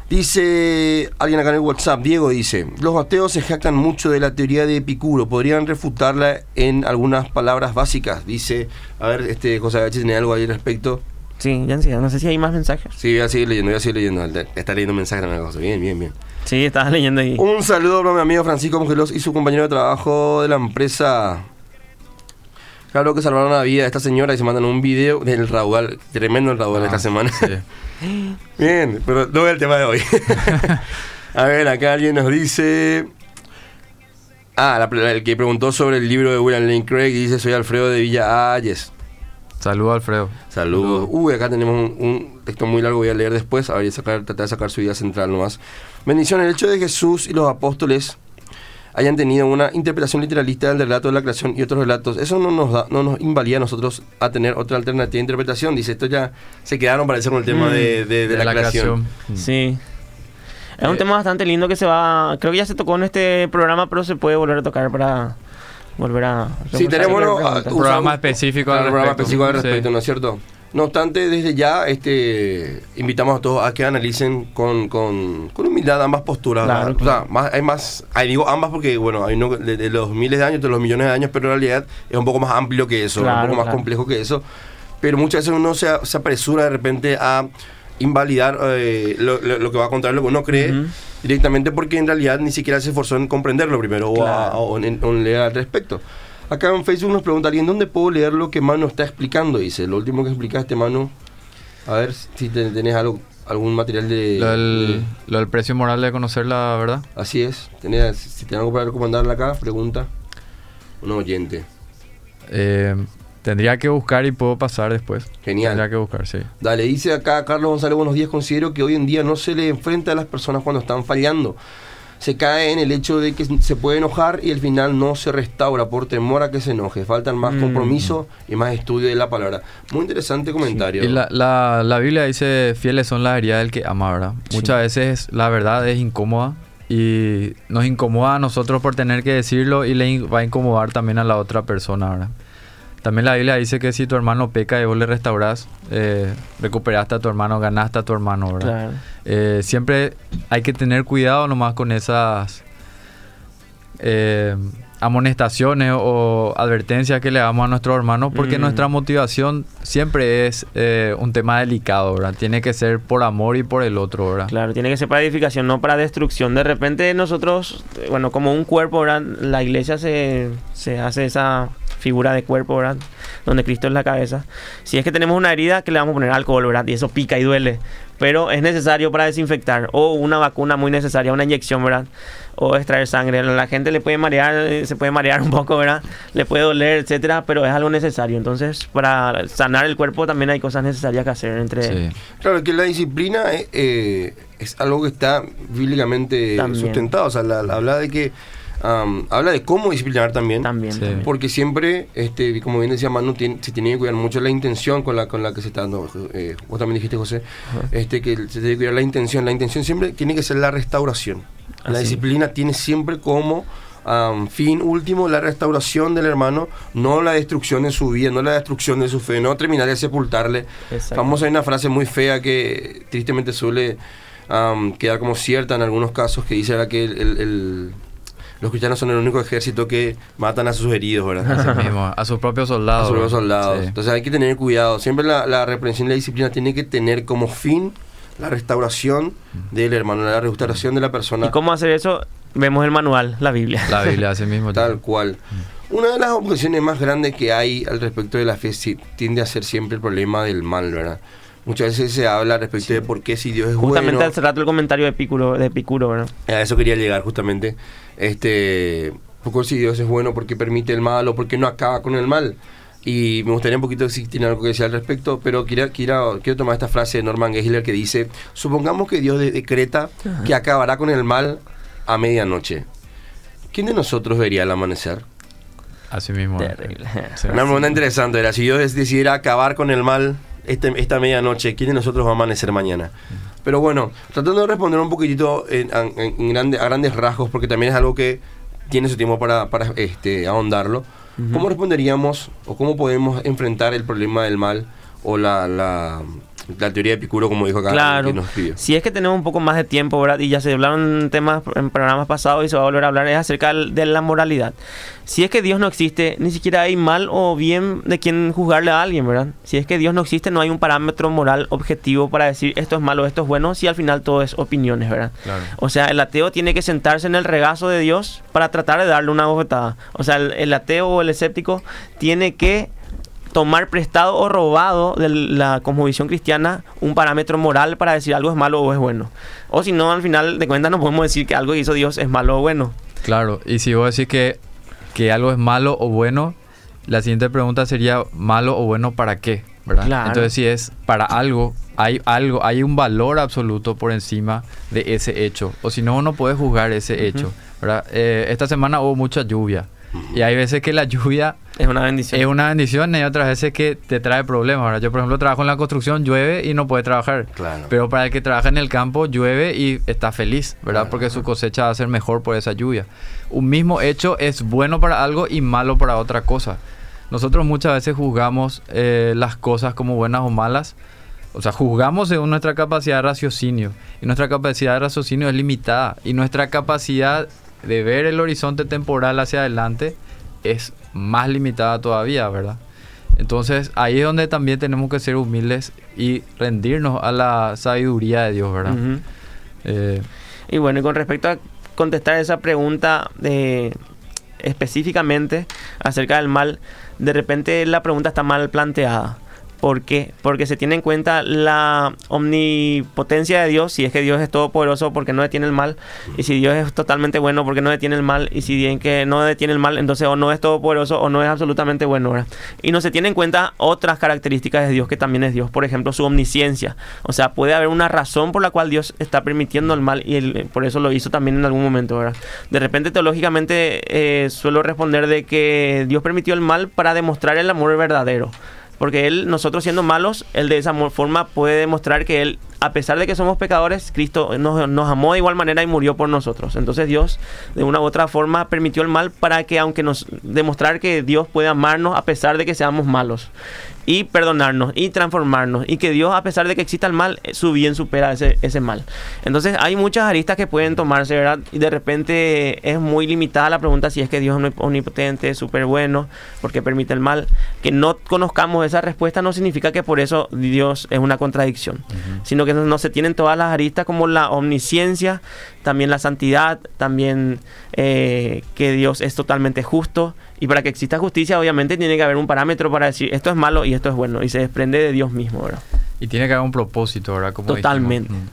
Dice alguien acá en el WhatsApp, Diego dice, los ateos se jactan mucho de la teoría de Epicuro, podrían refutarla en algunas palabras básicas. Dice, a ver, este José Gachi tiene algo ahí al respecto. Sí, ya no sé si hay más mensajes. Sí, voy a seguir leyendo, voy a seguir leyendo. Está leyendo mensajes, una cosa. Bien, bien, bien. Sí, estabas leyendo ahí. Un saludo para mi amigo Francisco Mongelos y su compañero de trabajo de la empresa. Claro que salvaron la vida de esta señora y se mandan un video del raudal, tremendo el raudal de esta Ah, semana. sí. Bien, pero no es el tema de hoy. A ver, acá alguien nos dice. Ah, la- el que preguntó sobre el libro de William Lane Craig y dice: Soy Alfredo de Villa Ayes. Saludos, Alfredo. Saludos. Uy, acá tenemos un, un texto muy largo, voy a leer después. A ver, sacar, tratar de sacar su idea central nomás. Bendición, el hecho de Jesús y los apóstoles hayan tenido una interpretación literalista del relato de la creación y otros relatos, eso no nos da, no nos invalida a nosotros a tener otra alternativa de interpretación. Dice, esto ya se quedaron para con el tema Mm. de, de- de la, creación. Mm. Sí. Es un Eh, tema bastante lindo que se va. Creo que ya se tocó en este programa, pero se puede volver a tocar para volver a. Sí, tenemos Ah. Un programa usamos- específico al un programa respecto. específico al Sí. respecto, ¿no es cierto? No obstante, desde ya este, invitamos a todos a que analicen con, con, con humildad ambas posturas. Claro. O sea, más, hay más, ahí digo ambas porque, bueno, hay uno de, de los miles de años, de los millones de años, pero en realidad es un poco más amplio que eso, Claro, un poco más complejo que eso. Pero muchas veces uno se, se apresura de repente a invalidar eh, lo, lo- lo que va a contar, lo que uno cree, directamente porque en realidad ni siquiera se esforzó en comprenderlo primero o, a- o en, en leer al respecto. Acá en Facebook nos pregunta alguien, ¿dónde puedo leer lo que Manu está explicando? Dice, lo último que explicaste, Manu. A ver si te- tenés algo, algún material de... Lo del, de- lo del precio moral de conocer la verdad. Así es. Tenés, si tenés algo para recomendarle acá, pregunta. Un oyente. Eh, tendría que buscar y puedo pasar después. Genial. Tendría que buscar, sí. Dale, dice acá Carlos González, buenos días. Considero que hoy en día no se le enfrenta a las personas cuando están fallando. Se cae en el hecho de que se puede enojar y al final no se restaura por temor a que se enoje. Faltan más Mm. compromiso y más estudio de la palabra. Muy interesante comentario. Y la, la, la Biblia dice, fieles son las heridas del que ama, ¿verdad? Sí. Muchas veces la verdad es incómoda y nos incomoda a nosotros por tener que decirlo y le va a incomodar también a la otra persona, ¿verdad? También la Biblia dice que si tu hermano peca y vos le restaurás, eh, recuperaste a tu hermano, ganaste a tu hermano, ¿verdad? Claro. Eh, siempre hay que tener cuidado nomás con esas eh, amonestaciones o advertencias que le damos a nuestros hermanos porque Mm. nuestra motivación siempre es un tema delicado, ¿verdad? Tiene que ser por amor y por el otro, ¿verdad? Claro, tiene que ser para edificación, no para destrucción. De repente nosotros, bueno, como un cuerpo, ¿verdad? La iglesia se, se hace esa figura de cuerpo, ¿verdad? Donde Cristo es la cabeza. Si es que tenemos una herida, que le vamos a poner alcohol, ¿verdad? Y eso pica y duele. Pero es necesario para desinfectar. O una vacuna muy necesaria, una inyección, ¿verdad? O extraer sangre. A la gente le puede marear, eh, se puede marear un poco, ¿verdad? Le puede doler, etcétera, pero es algo necesario. Entonces, para sanar el cuerpo también hay cosas necesarias que hacer entre... Sí. Claro, que la disciplina eh, eh, es algo que está bíblicamente También. sustentado. O sea, la- la- habla de que. Am, habla de cómo disciplinar también. También. Sí. también. Porque siempre, este, como bien decía Manu, tiene- se tiene que cuidar mucho la intención con la, con la que se está dando. eh, vos también dijiste, José, este, que se tiene que cuidar la intención. La intención siempre tiene que ser la restauración. La disciplina tiene siempre como fin último la restauración del hermano, no la destrucción de su vida, no la destrucción de su fe, no terminar de sepultarle. Famosa hay una frase muy fea que tristemente suele am, quedar como cierta en algunos casos que dice que el- el- el- los cristianos son el único ejército que matan a sus heridos, ¿verdad? Así mismo, a sus propios a soldados. sus propios soldados. Sí. Entonces hay que tener cuidado. Siempre la, la reprensión y la disciplina tiene que tener como fin la restauración del hermano, la restauración de la persona. ¿Y cómo hacer eso? Vemos el manual, la Biblia. La Biblia hace mismo. Tal cual. Una de las objeciones más grandes que hay al respecto de la fe tiende a ser siempre el problema del mal, ¿verdad? Muchas veces se habla respecto de por qué si Dios es Justamente bueno. hace rato el comentario de Epicuro, de Epicuro, ¿verdad? A eso quería llegar justamente. Este, poco si Dios es bueno, ¿por qué permite el mal o por qué no acaba con el mal? Y me gustaría un poquito si tiene algo que decir al respecto, pero quiero, quiero, quiero tomar esta frase de Norman Geisler que dice, supongamos que Dios de- decreta que acabará con el mal a medianoche. ¿Quién de nosotros vería el amanecer? Así mismo. Terrible. Sí. Una pregunta interesante era, si Dios decidiera acabar con el mal este- esta medianoche, ¿quién de nosotros va a amanecer mañana? Pero bueno, tratando de responder un poquitito en, en- en grande- a grandes rasgos, porque también es algo que tiene su tiempo para, para, este, ahondarlo, ¿cómo responderíamos o cómo podemos enfrentar el problema del mal o la, la, la teoría de Epicuro, como dijo acá, Claro. que nos pidió? Si es que tenemos un poco más de tiempo, ¿verdad? Y ya se hablaron temas en programas pasados y se va a volver a hablar, es acerca de la moralidad. Si es que Dios no existe, ni siquiera hay mal o bien de quien juzgarle a alguien, ¿verdad? Si es que Dios no existe, no hay un parámetro moral objetivo para decir esto es malo, esto es bueno, si al final todo es opiniones, ¿verdad? Claro. O sea, el ateo tiene que sentarse en el regazo de Dios para tratar de darle una bofetada. O sea, el, el ateo o el escéptico tiene que tomar prestado o robado de la cosmovisión cristiana un parámetro moral para decir algo es malo o es bueno. O si no, al final de cuentas no podemos decir que algo que hizo Dios es malo o bueno. Claro, y si vos decís que, que algo es malo o bueno, la siguiente pregunta sería malo o bueno para qué, ¿verdad? Claro. Entonces si es para algo, hay algo, hay un valor absoluto por encima de ese hecho, o si no, no puedes juzgar ese hecho, ¿verdad? Eh, esta semana hubo mucha lluvia y hay veces que la lluvia Es una bendición. es una bendición y hay otras veces que te trae problemas, ¿verdad? Yo, por ejemplo, trabajo en la construcción, llueve y no puede trabajar. Claro. Pero para el que trabaja en el campo, llueve y está feliz, ¿verdad? Claro. Porque su cosecha va a ser mejor por esa lluvia. Un mismo hecho es bueno para algo y malo para otra cosa. Nosotros muchas veces juzgamos eh, las cosas como buenas o malas. O sea, juzgamos según nuestra capacidad de raciocinio. Y nuestra capacidad de raciocinio es limitada. Y nuestra capacidad de ver el horizonte temporal hacia adelante es más limitada todavía, ¿verdad? Entonces ahí es donde también tenemos que ser humildes y rendirnos a la sabiduría de Dios, ¿verdad? Eh, Y bueno, y con respecto a contestar esa pregunta de, específicamente acerca del mal, de repente la pregunta está mal planteada. ¿Por qué? Porque se tiene en cuenta la omnipotencia de Dios, si es que Dios es todopoderoso porque no detiene el mal, y si Dios es totalmente bueno porque no detiene el mal, y si bien que no detiene el mal, entonces o no es todopoderoso o no es absolutamente bueno. Y no se tiene en cuenta otras características de Dios que también es Dios, por ejemplo su omnisciencia. O sea, puede haber una razón por la cual Dios está permitiendo el mal y él, por eso lo hizo también en algún momento. De repente teológicamente eh, suelo responder de que Dios permitió el mal para demostrar el amor verdadero. Porque Él, nosotros siendo malos, Él de esa forma puede demostrar que Él, a pesar de que somos pecadores, Cristo nos, nos amó de igual manera y murió por nosotros. Entonces Dios, de una u otra forma, permitió el mal para que, aunque nos demostrar que Dios puede amarnos a pesar de que seamos malos. Y perdonarnos y transformarnos. Y que Dios, a pesar de que exista el mal, eh, su bien supera ese, ese mal. Entonces hay muchas aristas que pueden tomarse, ¿verdad? Y de repente es muy limitada la pregunta si es que Dios es omnipotente, súper bueno, porque permite el mal. Que no conozcamos esa respuesta no significa que por eso Dios es una contradicción, sino que no, no se tienen todas las aristas como la omnisciencia, también la santidad, también eh, que Dios es totalmente justo. Y para que exista justicia, obviamente tiene que haber un parámetro para decir esto es malo y esto es bueno. Y se desprende de Dios mismo, ¿verdad? y tiene que haber un propósito, ¿verdad? Como Totalmente. dijimos.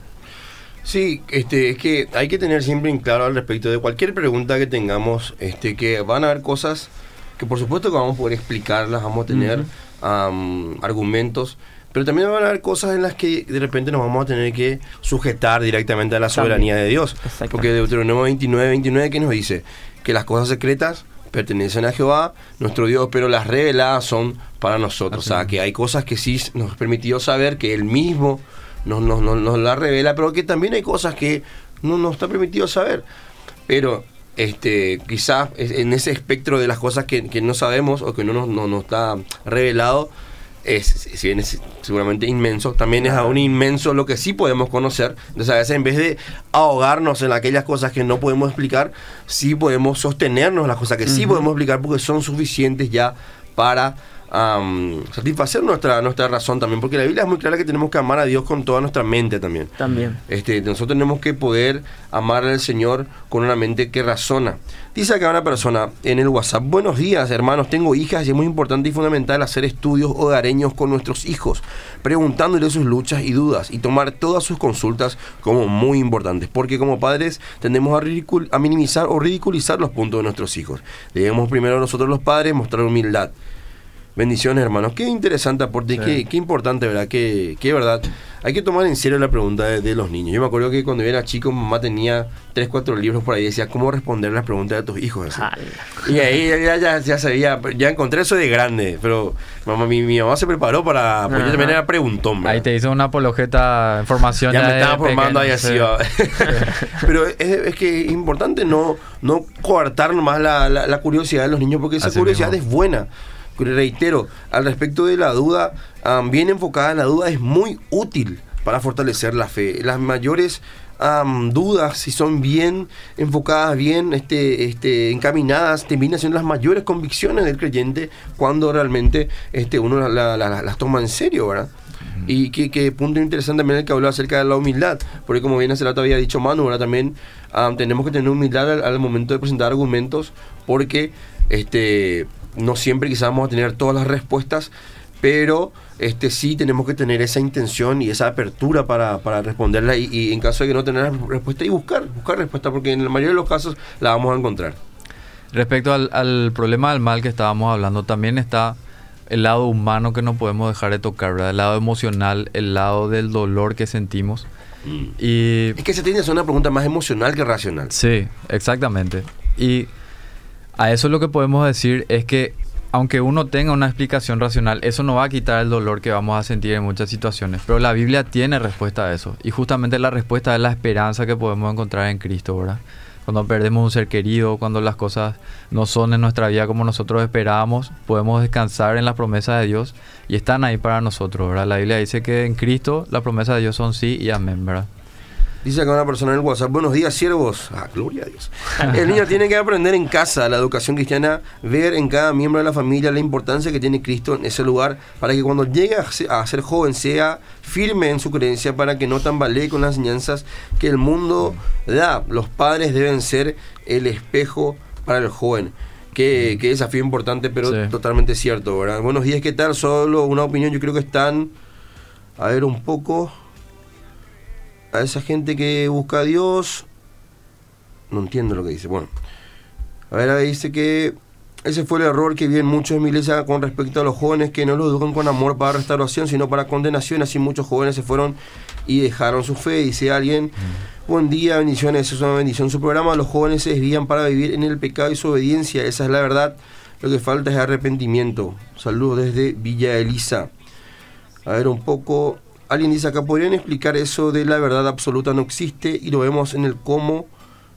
Sí, este, es que hay que tener siempre en claro al respecto de cualquier pregunta que tengamos, este, que van a haber cosas que por supuesto que vamos a poder explicarlas, vamos a tener am, argumentos, pero también van a haber cosas en las que de repente nos vamos a tener que sujetar directamente a la También. soberanía de Dios. Exactamente. Porque Deuteronomio 29, 29 que nos dice que las cosas secretas pertenecen a Jehová, nuestro Dios, pero las reveladas son para nosotros. Así o sea, que hay cosas que sí nos permitió saber que Él mismo nos, nos, nos, nos la revela, pero que también hay cosas que no nos está permitido saber. Pero este quizás en ese espectro de las cosas que, que no sabemos o que no nos, no nos está revelado, es, si bien es seguramente inmenso, también es aún inmenso lo que sí podemos conocer. Entonces a veces en vez de ahogarnos en aquellas cosas que no podemos explicar, sí podemos sostenernos en las cosas que sí podemos explicar porque son suficientes ya para am, satisfacer nuestra, nuestra razón también, porque la Biblia es muy clara que tenemos que amar a Dios con toda nuestra mente también. También. Este, nosotros tenemos que poder amar al Señor con una mente que razona. Dice acá una persona en el WhatsApp, buenos días hermanos, tengo hijas y es muy importante y fundamental hacer estudios hogareños con nuestros hijos, preguntándole sus luchas y dudas y tomar todas sus consultas como muy importantes, porque como padres tendemos a, a minimizar o ridiculizar los puntos de nuestros hijos. Debemos primero nosotros los padres mostrar humildad. Bendiciones, hermanos. Qué interesante aporte y Sí. qué, qué importante, ¿verdad? Que, que verdad. Hay que tomar en serio la pregunta de, de los niños. Yo me acuerdo que cuando yo era chico, mamá tenía 3, 4 libros por ahí. Decía, ¿cómo responder las preguntas de tus hijos? Y ahí ya, ya, ya sabía, ya encontré eso de grande. Pero mamá, mi, mi mamá se preparó para. Yo Ajá. también era preguntón, ¿verdad? Ahí te hizo una apologeta en formación. Ya me de estaba formando ahí pequeño, así. sí. Pero es, es que es importante no, no coartar nomás la, la- la curiosidad de los niños, porque esa Así curiosidad mismo. es buena. Reitero, al respecto de la duda, bien enfocada, la duda es muy útil para fortalecer la fe. Las mayores dudas, si son bien enfocadas, bien este, este, encaminadas, terminan siendo las mayores convicciones del creyente cuando realmente este, uno la- la- la- las toma en serio, ¿verdad? Y qué, qué punto interesante también el que habló acerca de la humildad, porque como bien hace rato había dicho Manu, ahora también am, tenemos que tener humildad al, al momento de presentar argumentos, porque este no siempre quizás vamos a tener todas las respuestas, pero este sí tenemos que tener esa intención y esa apertura para, para responderla y, y en caso de que no tener respuesta y buscar, buscar respuesta, porque en la mayoría de los casos la vamos a encontrar. Respecto al, al problema del mal que estábamos hablando, también está el lado humano que no podemos dejar de tocar, ¿verdad? El lado emocional, el lado del dolor que sentimos. Y Es que se tiende a hacer una pregunta más emocional que racional. Sí, exactamente. Y a eso lo que podemos decir es que aunque uno tenga una explicación racional, eso no va a quitar el dolor que vamos a sentir en muchas situaciones. Pero la Biblia tiene respuesta a eso. Y justamente la respuesta es la esperanza que podemos encontrar en Cristo, ¿verdad? Cuando perdemos un ser querido, cuando las cosas no son en nuestra vida como nosotros esperábamos, podemos descansar en las promesas de Dios y están ahí para nosotros, ¿verdad? La Biblia dice que en Cristo las promesas de Dios son sí y amén, ¿verdad? Dice acá una persona en el WhatsApp, buenos días siervos. Ah, gloria a Dios. El niño tiene que aprender en casa la educación cristiana, ver en cada miembro de la familia la importancia que tiene Cristo en ese lugar, para que cuando llegue a se- a ser joven sea firme en su creencia, para que no tambalee con las enseñanzas que el mundo da. Los padres deben ser el espejo para el joven. Qué, qué desafío importante, pero Sí. totalmente cierto, ¿verdad? Buenos días, ¿qué tal? Solo una opinión, yo creo que están, a ver un poco a esa gente que busca a Dios. No entiendo lo que dice. Bueno, a ver, ahí dice que ese fue el error que vi en muchos en mi iglesia con respecto a los jóvenes que no los educan con amor para restauración, sino para condenación. Así muchos jóvenes se fueron y dejaron su fe. Dice alguien, buen día, bendiciones, es una bendición. Su programa, los jóvenes se desvían para vivir en el pecado y su obediencia. Esa es la verdad. Lo que falta es arrepentimiento. Saludos desde Villa Elisa. A ver un poco. Alguien dice acá, ¿podrían explicar eso de la verdad absoluta no existe? Y lo vemos en el cómo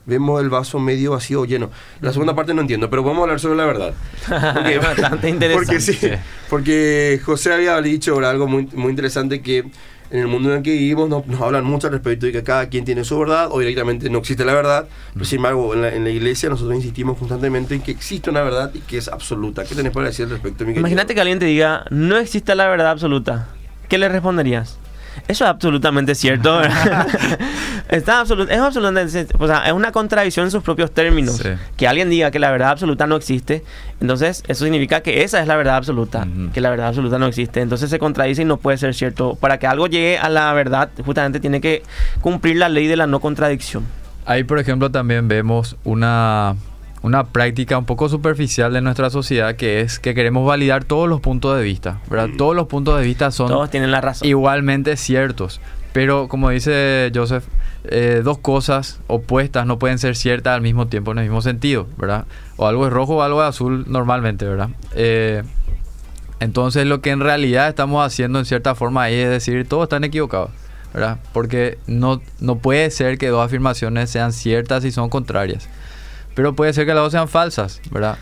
vemos el vaso medio vacío o lleno. La segunda parte no entiendo, pero vamos a hablar sobre la verdad. Porque, Bastante interesante. Porque, sí, porque José había dicho ahora algo muy, muy interesante que en el mundo en el que vivimos nos, nos hablan mucho al respecto de que cada quien tiene su verdad o directamente no existe la verdad. Pero sin embargo, en la, en la iglesia nosotros insistimos constantemente en que existe una verdad y que es absoluta. ¿Qué tenés para decir al respecto, mi querido? Imagínate que alguien te diga, no existe la verdad absoluta. ¿Qué le responderías? Eso es absolutamente cierto. Está absolu- es absolutamente. O sea, es una contradicción en sus propios términos. Sí. Que alguien diga que la verdad absoluta no existe, entonces eso significa que esa es la verdad absoluta, que la verdad absoluta no existe. Entonces se contradice y no puede ser cierto. Para que algo llegue a la verdad, justamente tiene que cumplir la ley de la no contradicción. Ahí, por ejemplo, también vemos una, una práctica un poco superficial de nuestra sociedad que es que queremos validar todos los puntos de vista, ¿verdad? Mm. Todos los puntos de vista son Todos tienen la razón. igualmente ciertos. Pero como dice Joseph, eh, dos cosas opuestas no pueden ser ciertas al mismo tiempo en el mismo sentido, ¿verdad? O algo es rojo o algo es azul normalmente, ¿verdad? Eh, entonces lo que en realidad estamos haciendo en cierta forma ahí es decir, todos están equivocados, ¿verdad? Porque no, no puede ser que dos afirmaciones sean ciertas y son contrarias. Pero puede ser que las dos sean falsas, ¿verdad?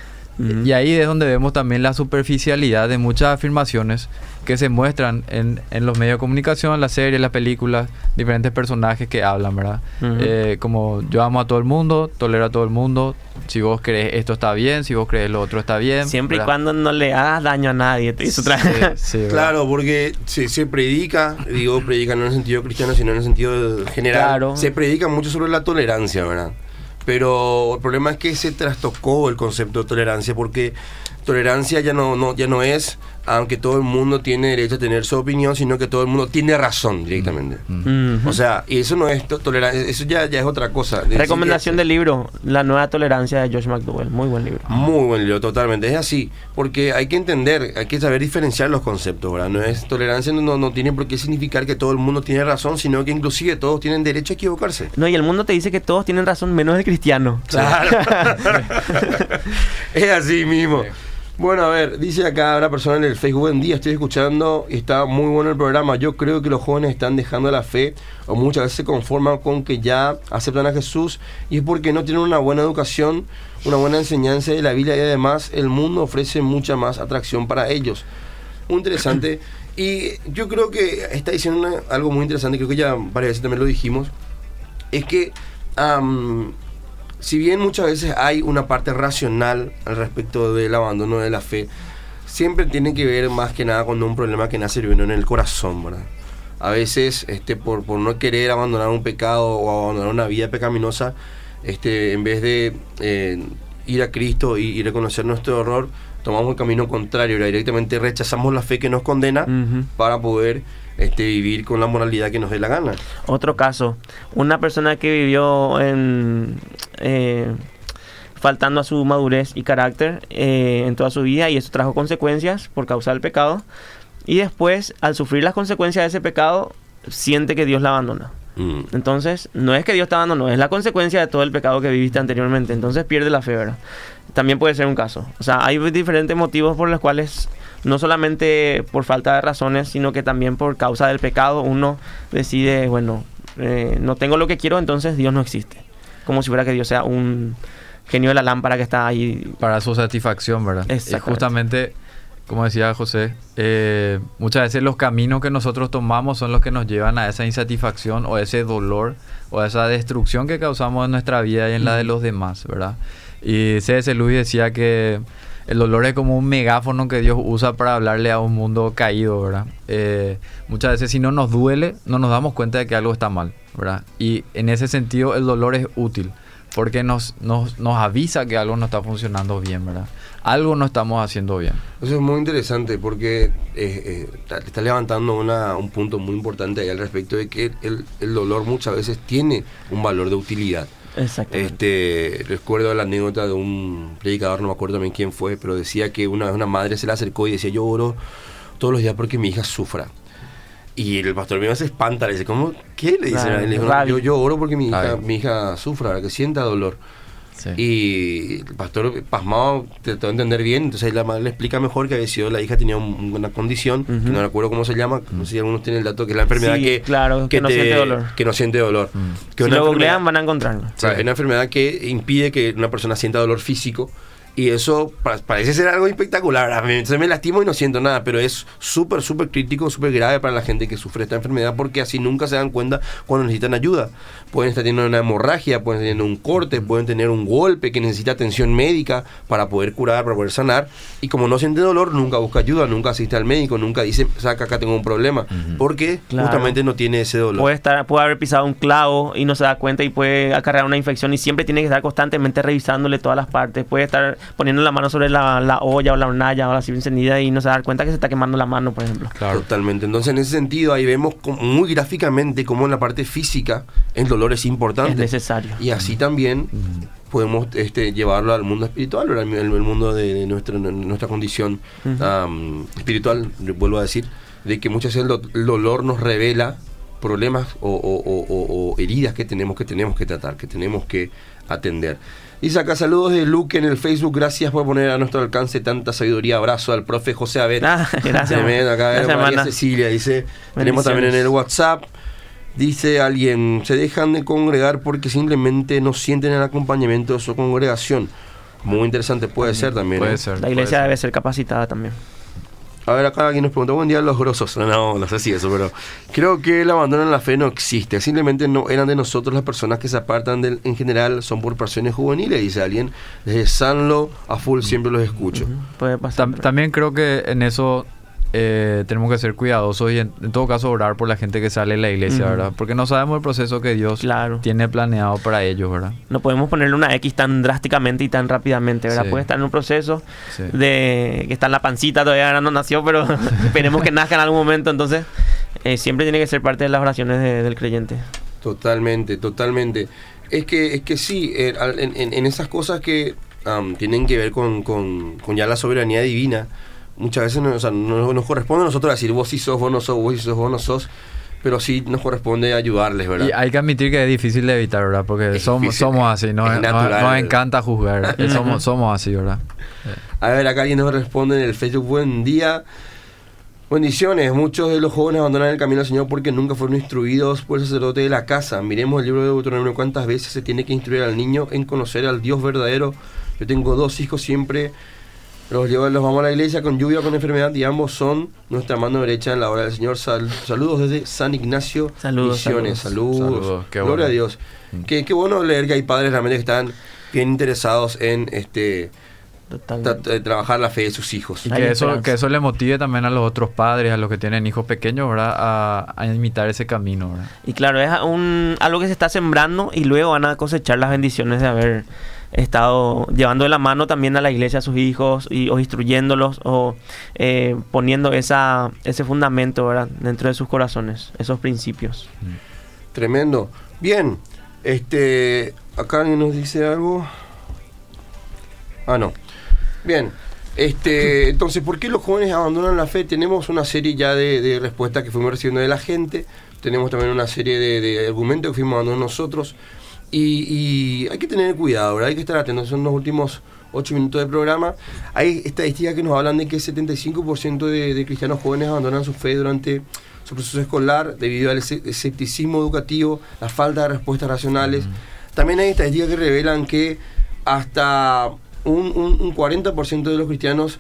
Y ahí es donde vemos también la superficialidad de muchas afirmaciones que se muestran en, en los medios de comunicación, las series, las películas, diferentes personajes que hablan, ¿verdad? Ujú. Eh, como yo amo a todo el mundo, tolero a todo el mundo, si vos crees esto está bien, si vos crees lo otro está bien. Siempre y cuando no le hagas daño a nadie. te dice otra Sí, vez. sí, ¿verdad? Claro, porque se, se predica, digo predica no en el sentido cristiano, sino en el sentido general. Claro. Se predica mucho sobre la tolerancia, ¿verdad? Pero el problema es que se trastocó el concepto de tolerancia porque tolerancia ya no, no, ya no es, aunque todo el mundo tiene derecho a tener su opinión, sino que todo el mundo tiene razón directamente. Ujú. O sea, y eso no es to- tolerancia, eso ya, ya es otra cosa. Recomendación del libro, La nueva tolerancia de Josh McDowell. Muy buen libro. Muy buen libro, totalmente. Es así, porque hay que entender, hay que saber diferenciar los conceptos, ¿verdad? No es tolerancia, no, no tiene por qué significar que todo el mundo tiene razón, sino que inclusive todos tienen derecho a equivocarse. No, y el mundo te dice que todos tienen razón menos el cristiano. Claro. es así mismo. Bueno, a ver, dice acá una persona en el Facebook, buen día, estoy escuchando y está muy bueno el programa. Yo creo que los jóvenes están dejando la fe o muchas veces se conforman con que ya aceptan a Jesús y es porque no tienen una buena educación, una buena enseñanza de la Biblia y además el mundo ofrece mucha más atracción para ellos. Muy interesante. Y yo creo que está diciendo una- algo muy interesante, creo que ya varias veces también lo dijimos, es que si bien muchas veces hay una parte racional al respecto del abandono de la fe, siempre tiene que ver más que nada con un problema que nace en el corazón, ¿verdad? A veces, este, por, por no querer abandonar un pecado o abandonar una vida pecaminosa, este, en vez de eh, ir a Cristo y, y reconocer nuestro error, tomamos el camino contrario, ¿verdad? directamente rechazamos la fe que nos condena para poder este, vivir con la moralidad que nos dé la gana. Otro caso, una persona que vivió en, eh, faltando a su madurez y carácter eh, en toda su vida y eso trajo consecuencias por causa del pecado y después al sufrir las consecuencias de ese pecado siente que Dios la abandona. Mm. Entonces, no es que Dios te abandonó, es la consecuencia de todo el pecado que viviste anteriormente. Entonces pierde la fe, ¿verdad? También puede ser un caso. O sea, hay diferentes motivos por los cuales, no solamente por falta de razones, sino que también por causa del pecado, uno decide, bueno, eh, no tengo lo que quiero, entonces Dios no existe. Como si fuera que Dios sea un genio de la lámpara que está ahí. Para su satisfacción, ¿verdad? Y justamente, como decía José, eh, muchas veces los caminos que nosotros tomamos son los que nos llevan a esa insatisfacción o ese dolor o a esa destrucción que causamos en nuestra vida y en la de los demás, ¿verdad? Y C.S. Lewis decía que el dolor es como un megáfono que Dios usa para hablarle a un mundo caído, ¿verdad? Eh, muchas veces si no nos duele, no nos damos cuenta de que algo está mal, ¿verdad? Y en ese sentido el dolor es útil porque nos, nos, nos avisa que algo no está funcionando bien, ¿verdad? Algo no estamos haciendo bien. Eso es muy interesante porque eh, eh, está, levantando una- un punto muy importante ahí al respecto de que el, el dolor muchas veces tiene un valor de utilidad. Exactamente. Este, recuerdo la anécdota de un predicador, no me acuerdo también quién fue, pero decía que una vez una madre se le acercó y decía, yo oro todos los días porque mi hija sufra. Y el pastor mío se espanta, le dice, ¿cómo? ¿Qué? Le dice, le dijo, rabia. yo, yo oro porque mi hija, mi hija sufra, que sienta dolor. Sí. Y el pastor, pasmado, trató de entender bien. Entonces la madre le explica mejor que había sido la hija tenía un- una condición, que no recuerdo cómo se llama. No sé si algunos tienen el dato, que es la enfermedad Sí, que, claro, que no siente dolor. Que no siente dolor. Mm. Que si lo googlean van a encontrarlo. Sí. es una enfermedad que impide que una persona sienta dolor físico. Y eso pa- parece ser algo espectacular. A mí se me lastimo y no siento nada, pero es súper, súper crítico, súper grave para la gente que sufre esta enfermedad porque así nunca se dan cuenta cuando necesitan ayuda. Pueden estar teniendo una hemorragia, pueden estar teniendo un corte, pueden tener un golpe que necesita atención médica para poder curar, para poder sanar. Y como no siente dolor, nunca busca ayuda, nunca asiste al médico, nunca dice, saca, acá tengo un problema. Porque Claro. justamente no tiene ese dolor. Puede, estar, puede haber pisado un clavo y no se da cuenta y puede acarrear una infección y siempre tiene que estar constantemente revisándole todas las partes. Puede estar poniendo la mano sobre la, la olla o la hornalla o así encendida y no se da cuenta que se está quemando la mano, por ejemplo. Claro. Totalmente. Entonces, en ese sentido, ahí vemos como- muy gráficamente cómo en la parte física el dolor es importante. Es necesario. Y así también podemos este, llevarlo al mundo espiritual, el mundo de, de nuestra, de nuestra condición espiritual, vuelvo a decir, de que muchas veces el, do- el dolor nos revela problemas o, o- o- o- o heridas que tenemos que tenemos que tratar, que tenemos que atender. Dice acá saludos de Luke en el Facebook, gracias por poner a nuestro alcance tanta sabiduría, abrazo al profe José Abed. Ah, gracias. Tremendo, acá Gracias, María. Cecilia dice, tenemos también en el WhatsApp, dice alguien, se dejan de congregar porque simplemente no sienten el acompañamiento de su congregación. Muy interesante, puede ser también. Puede ¿eh? ser. La iglesia puede debe ser capacitada también. A ver, acá alguien nos pregunta, buen día los grosos. No, no, no sé si eso, pero creo que el abandono en la fe no existe. Simplemente no eran de nosotros las personas que se apartan del, en general, son por pasiones juveniles, dice alguien. Desde Sanlo a full siempre los escucho. Puede pasar. Tam- también creo que en eso eh, tenemos que ser cuidadosos y en, en todo caso orar por la gente que sale de la iglesia. ¿verdad? Porque no sabemos el proceso que Dios Claro. tiene planeado para ellos, ¿verdad? No podemos ponerle una X tan drásticamente y tan rápidamente, ¿verdad? Sí. Puede estar en un proceso Sí. de que está en la pancita, todavía no nació, pero esperemos que nazca en algún momento. Entonces, eh, siempre tiene que ser parte de las oraciones de- del creyente. Totalmente, totalmente. Es que, es que sí, eh, en, en- en esas cosas que am, tienen que ver con, con- con ya la soberanía divina, muchas veces no, o sea, no nos corresponde a nosotros decir vos sí sos, vos no sos, vos sí sos, vos no sos, pero sí nos corresponde ayudarles, ¿verdad? Y hay que admitir que es difícil de evitar, ¿verdad? Porque Es somos, difícil, somos así, no, es no- natural. nos encanta juzgar, somos, somos así, ¿verdad? A ver, acá alguien nos responde en el Facebook, buen día. Bendiciones, muchos de los jóvenes abandonan el camino del Señor porque nunca fueron instruidos por el sacerdote de la casa. Miremos el libro de Deuteronomio, cuántas veces se tiene que instruir al niño en conocer al Dios verdadero. Yo tengo dos hijos siempre, los llevo, los vamos a la iglesia con lluvia o con enfermedad y ambos son nuestra mano derecha en la obra del Señor. Sal- saludos desde San Ignacio, Saludos, Misiones. saludos. Saludos. Saludos, qué Gloria bueno. a Dios. Mm. Qué, qué bueno leer que hay padres realmente que están bien interesados en este tra- eh, trabajar la fe de sus hijos. Y Hay que eso, esperanza. que eso le motive también a los otros padres, a los que tienen hijos pequeños, ¿verdad? A, a imitar ese camino, ¿verdad? Y claro, es un, algo que se está sembrando y luego van a cosechar las bendiciones de haber estado llevando de la mano también a la iglesia a sus hijos y, o instruyéndolos o eh, poniendo esa, ese fundamento dentro de sus corazones, esos principios. Tremendo. Bien, este, acá alguien nos dice algo. Ah, no. Bien, este, entonces, ¿por qué los jóvenes abandonan la fe? Tenemos una serie ya de, de respuestas que fuimos recibiendo de la gente. Tenemos también una serie de, de argumentos que fuimos dando nosotros. Y, y hay que tener cuidado, ¿verdad? Hay que estar atentos. Son los últimos ocho minutos del programa. Hay estadísticas que nos hablan de que el 75% de, de cristianos jóvenes abandonan su fe durante su proceso escolar debido al esce- escepticismo educativo, la falta de respuestas racionales. También hay estadísticas que revelan que hasta un, un- un 40% de los cristianos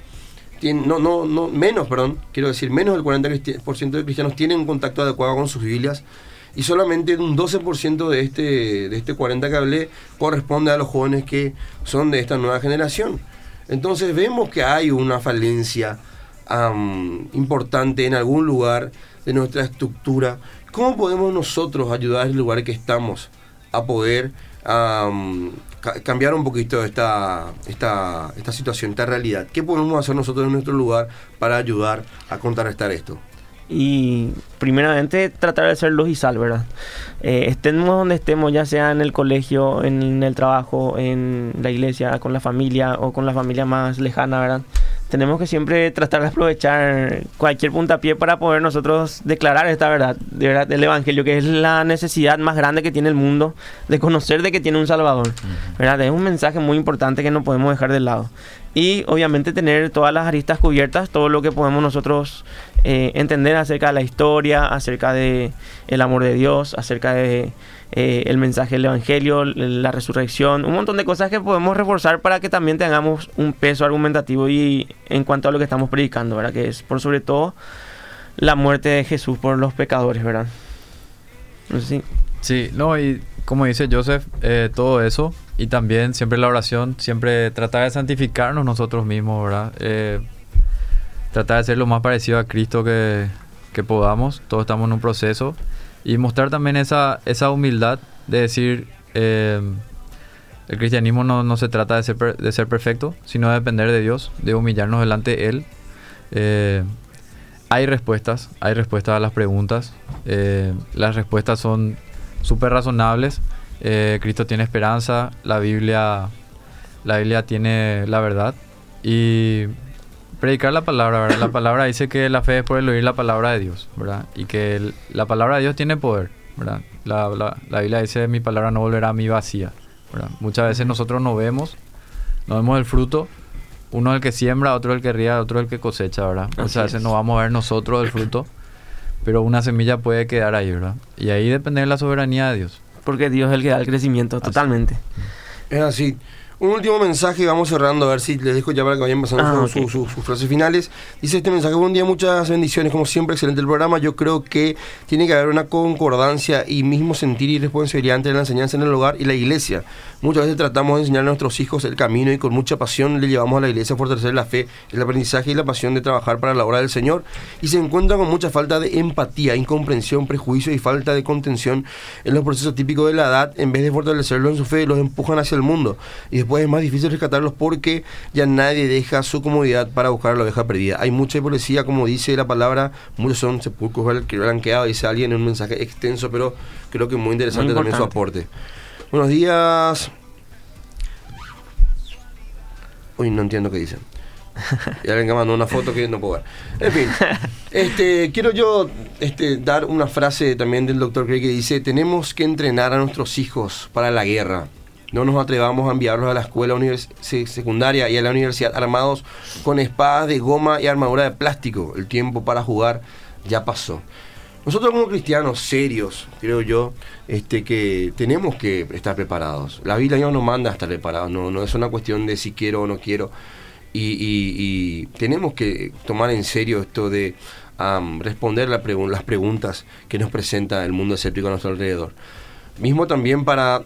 tienen, no, no, no, menos, perdón, quiero decir, menos del 40% de cristianos tienen un contacto adecuado con sus Biblias y solamente un 12% de este, de este 40 que hablé corresponde a los jóvenes que son de esta nueva generación. Entonces vemos que hay una falencia importante en algún lugar de nuestra estructura. ¿Cómo podemos nosotros ayudar al lugar que estamos a poder am, ca- cambiar un poquito esta, esta, esta situación, esta realidad? ¿Qué podemos hacer nosotros en nuestro lugar para ayudar a contrarrestar esto? Y primeramente tratar de ser luz y sal, ¿verdad? Eh, estemos donde estemos, ya sea en el colegio, en el trabajo, en la iglesia, con la familia o con la familia más lejana, ¿verdad? Tenemos que siempre tratar de aprovechar cualquier puntapié para poder nosotros declarar esta verdad, de verdad del Evangelio, que es la necesidad más grande que tiene el mundo de conocer de que tiene un Salvador. ¿verdad? Es un mensaje muy importante que no podemos dejar de lado. Y obviamente tener todas las aristas cubiertas, todo lo que podemos nosotros eh, entender acerca de la historia, acerca de el amor de Dios, acerca de eh, el mensaje del Evangelio, la resurrección, un montón de cosas que podemos reforzar para que también tengamos un peso argumentativo y en cuanto a lo que estamos predicando, ¿verdad? Que es por sobre todo la muerte de Jesús por los pecadores, ¿verdad? Si- Sí, no, y como dice Joseph, eh, todo eso, y también siempre la oración, siempre tratar de santificarnos nosotros mismos, ¿verdad? Eh, tratar de ser lo más parecido a Cristo que, que podamos, todos estamos en un proceso, y mostrar también esa, esa humildad de decir, eh, el cristianismo no, no se trata de ser, de ser perfecto, sino de depender de Dios, de humillarnos delante de Él. Eh, hay respuestas, hay respuestas a las preguntas. eh, las respuestas son súper razonables. Eh, Cristo tiene esperanza, la Biblia, la Biblia tiene la verdad. Y predicar la palabra, ¿verdad? La palabra dice que la fe es por el oír la palabra de Dios, ¿verdad? Y que el- la palabra de Dios tiene poder, ¿verdad? La, la- la Biblia dice, mi palabra no volverá a mí vacía, ¿verdad? Muchas veces nosotros no vemos, no vemos el fruto. Uno es el que siembra, otro es el que ría, otro es el que cosecha, ¿verdad? Así Muchas veces es. no vamos a ver nosotros el fruto, pero una semilla puede quedar ahí, ¿verdad? Y ahí depende de la soberanía de Dios. Porque Dios es el que da el crecimiento, Así. totalmente. Es así. Un último mensaje, vamos cerrando, a ver si les dejo ya para que vayan pasando Ah, sus- sus frases finales. Dice este mensaje, buen día, muchas bendiciones, como siempre, excelente el programa. Yo creo que tiene que haber una concordancia y mismo sentir y responsabilidad entre la enseñanza en el hogar y la iglesia. Muchas veces tratamos de enseñar a nuestros hijos el camino y con mucha pasión le llevamos a la iglesia a fortalecer la fe, el aprendizaje y la pasión de trabajar para la obra del Señor y se encuentran con mucha falta de empatía, incomprensión, prejuicio y falta de contención en los procesos típicos de la edad. En vez de fortalecerlos en su fe, los empujan hacia el mundo y después es más difícil rescatarlos porque ya nadie deja su comodidad para buscar a la oveja perdida. Hay mucha hipocresía, como dice la palabra, muchos son sepulcros que blanqueados, dice alguien en un mensaje extenso, pero creo que muy interesante Muy también su aporte. Buenos días. Uy, no entiendo qué dicen. Y alguien que mandó una foto que no puedo ver. En fin, este, quiero yo este, dar una frase también del doctor Craig que dice, tenemos que entrenar a nuestros hijos para la guerra. No nos atrevamos a enviarlos a la escuela secundaria y a la universidad armados con espadas de goma y armadura de plástico. El tiempo para jugar ya pasó. Nosotros como cristianos serios, creo yo, este, que tenemos que estar preparados. La Biblia no nos manda a estar preparados, no, no es una cuestión de si quiero o no quiero. Y, tenemos que tomar en serio esto de responder las preguntas que nos presenta el mundo escéptico a nuestro alrededor. Mismo también para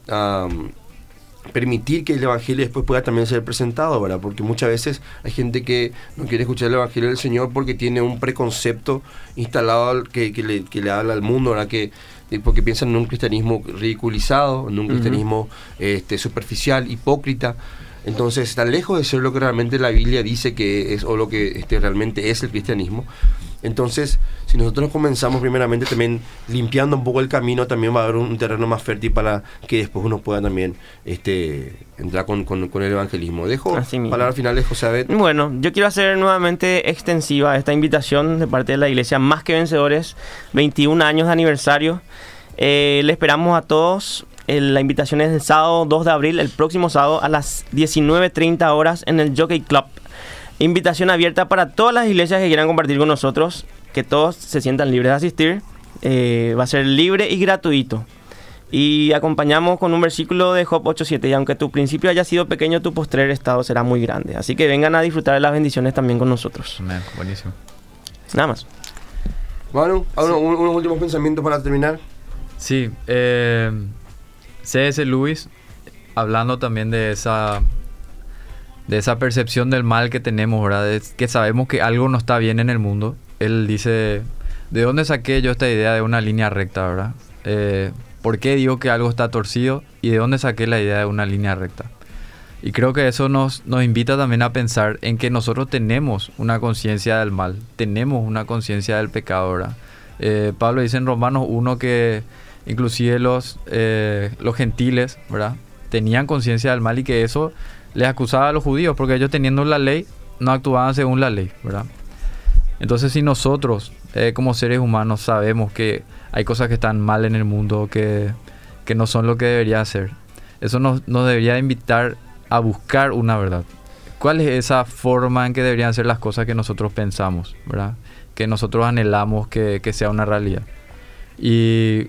permitir que el Evangelio después pueda también ser presentado, ¿verdad? Porque muchas veces hay gente que no quiere escuchar el Evangelio del Señor porque tiene un preconcepto instalado al- que, que le, que le habla al mundo, ¿verdad? Que, eh, porque piensan en un cristianismo ridiculizado, en un cristianismo este, superficial, hipócrita. Entonces, está lejos de ser lo que realmente la Biblia dice que es, o lo que este, realmente es el cristianismo. Entonces, si nosotros comenzamos primeramente también limpiando un poco el camino, también va a haber un terreno más fértil para que después uno pueda también este, entrar con, con- con el evangelismo. Dejo palabras finales, José Abed. Bueno, yo quiero hacer nuevamente extensiva esta invitación de parte de la iglesia Más que Vencedores, 21 años de aniversario. Eh, le esperamos a todos. Eh, la invitación es el sábado 2 de abril, el próximo sábado a las 19.30 horas en el Jockey Club. Invitación abierta para todas las iglesias que quieran compartir con nosotros, que todos se sientan libres de asistir. Eh, va a ser libre y gratuito. Y acompañamos con un versículo de Job 8.7. Y aunque tu principio haya sido pequeño, tu postrer estado será muy grande. Así que vengan a disfrutar de las bendiciones también con nosotros. Amén, buenísimo. Nada más. Manu, ¿algunos- un- unos últimos pensamientos para terminar. Sí, eh, C.S. Lewis, hablando también de esa, de esa percepción del mal que tenemos, ¿verdad? De que sabemos que algo no está bien en el mundo. Él dice, ¿de dónde saqué yo esta idea de una línea recta, verdad? Eh, ¿Por qué digo que algo está torcido? ¿Y de dónde saqué la idea de una línea recta? Y creo que eso nos, nos invita también a pensar en que nosotros tenemos una conciencia del mal, tenemos una conciencia del pecado, ¿verdad? Eh, Pablo dice en Romanos 1 que inclusive los, eh, los gentiles, ¿verdad? Tenían conciencia del mal y que eso les acusaba a los judíos, porque ellos teniendo la ley no actuaban según la ley, ¿verdad? Entonces si nosotros eh, como seres humanos sabemos que hay cosas que están mal en el mundo, que, que no son lo que debería ser, eso nos, nos debería invitar a buscar una verdad. ¿Cuál es esa forma en que deberían ser las cosas que nosotros pensamos, ¿verdad? Que nosotros anhelamos que, que sea una realidad. Y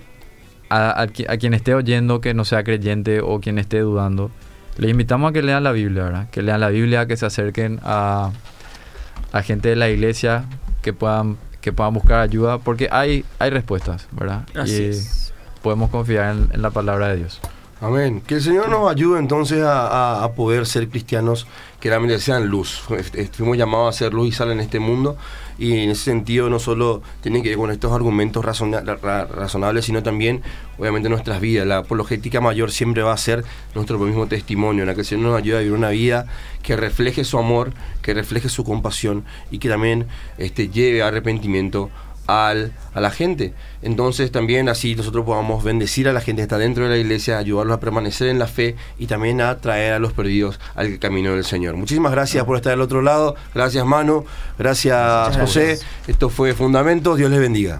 a, a qui- a quien esté oyendo que no sea creyente o quien esté dudando, les invitamos a que lean la Biblia, ¿verdad? Que lean la Biblia, que se acerquen a, a gente de la iglesia, que puedan, que puedan buscar ayuda, porque hay, hay respuestas, ¿verdad? Así y es. podemos confiar en, en la palabra de Dios. Amén. Que el Señor nos ayude entonces a, a- a poder ser cristianos que realmente sean luz. Fuimos llamados a ser luz y sal en este mundo y en ese sentido no solo tienen que ver con estos argumentos razona- ra- razonables, sino también obviamente nuestras vidas. La apologética mayor siempre va a ser nuestro mismo testimonio, en la que el Señor nos ayude a vivir una vida que refleje su amor, que refleje su compasión y que también este, lleve a arrepentimiento al, a la gente. Entonces también así nosotros podamos bendecir a la gente que está dentro de la iglesia, ayudarlos a permanecer en la fe y también a traer a los perdidos al camino del Señor. Muchísimas gracias por estar del otro lado. Gracias Manu. Gracias Muchas José. gracias. Esto fue Fundamentos. Dios les bendiga.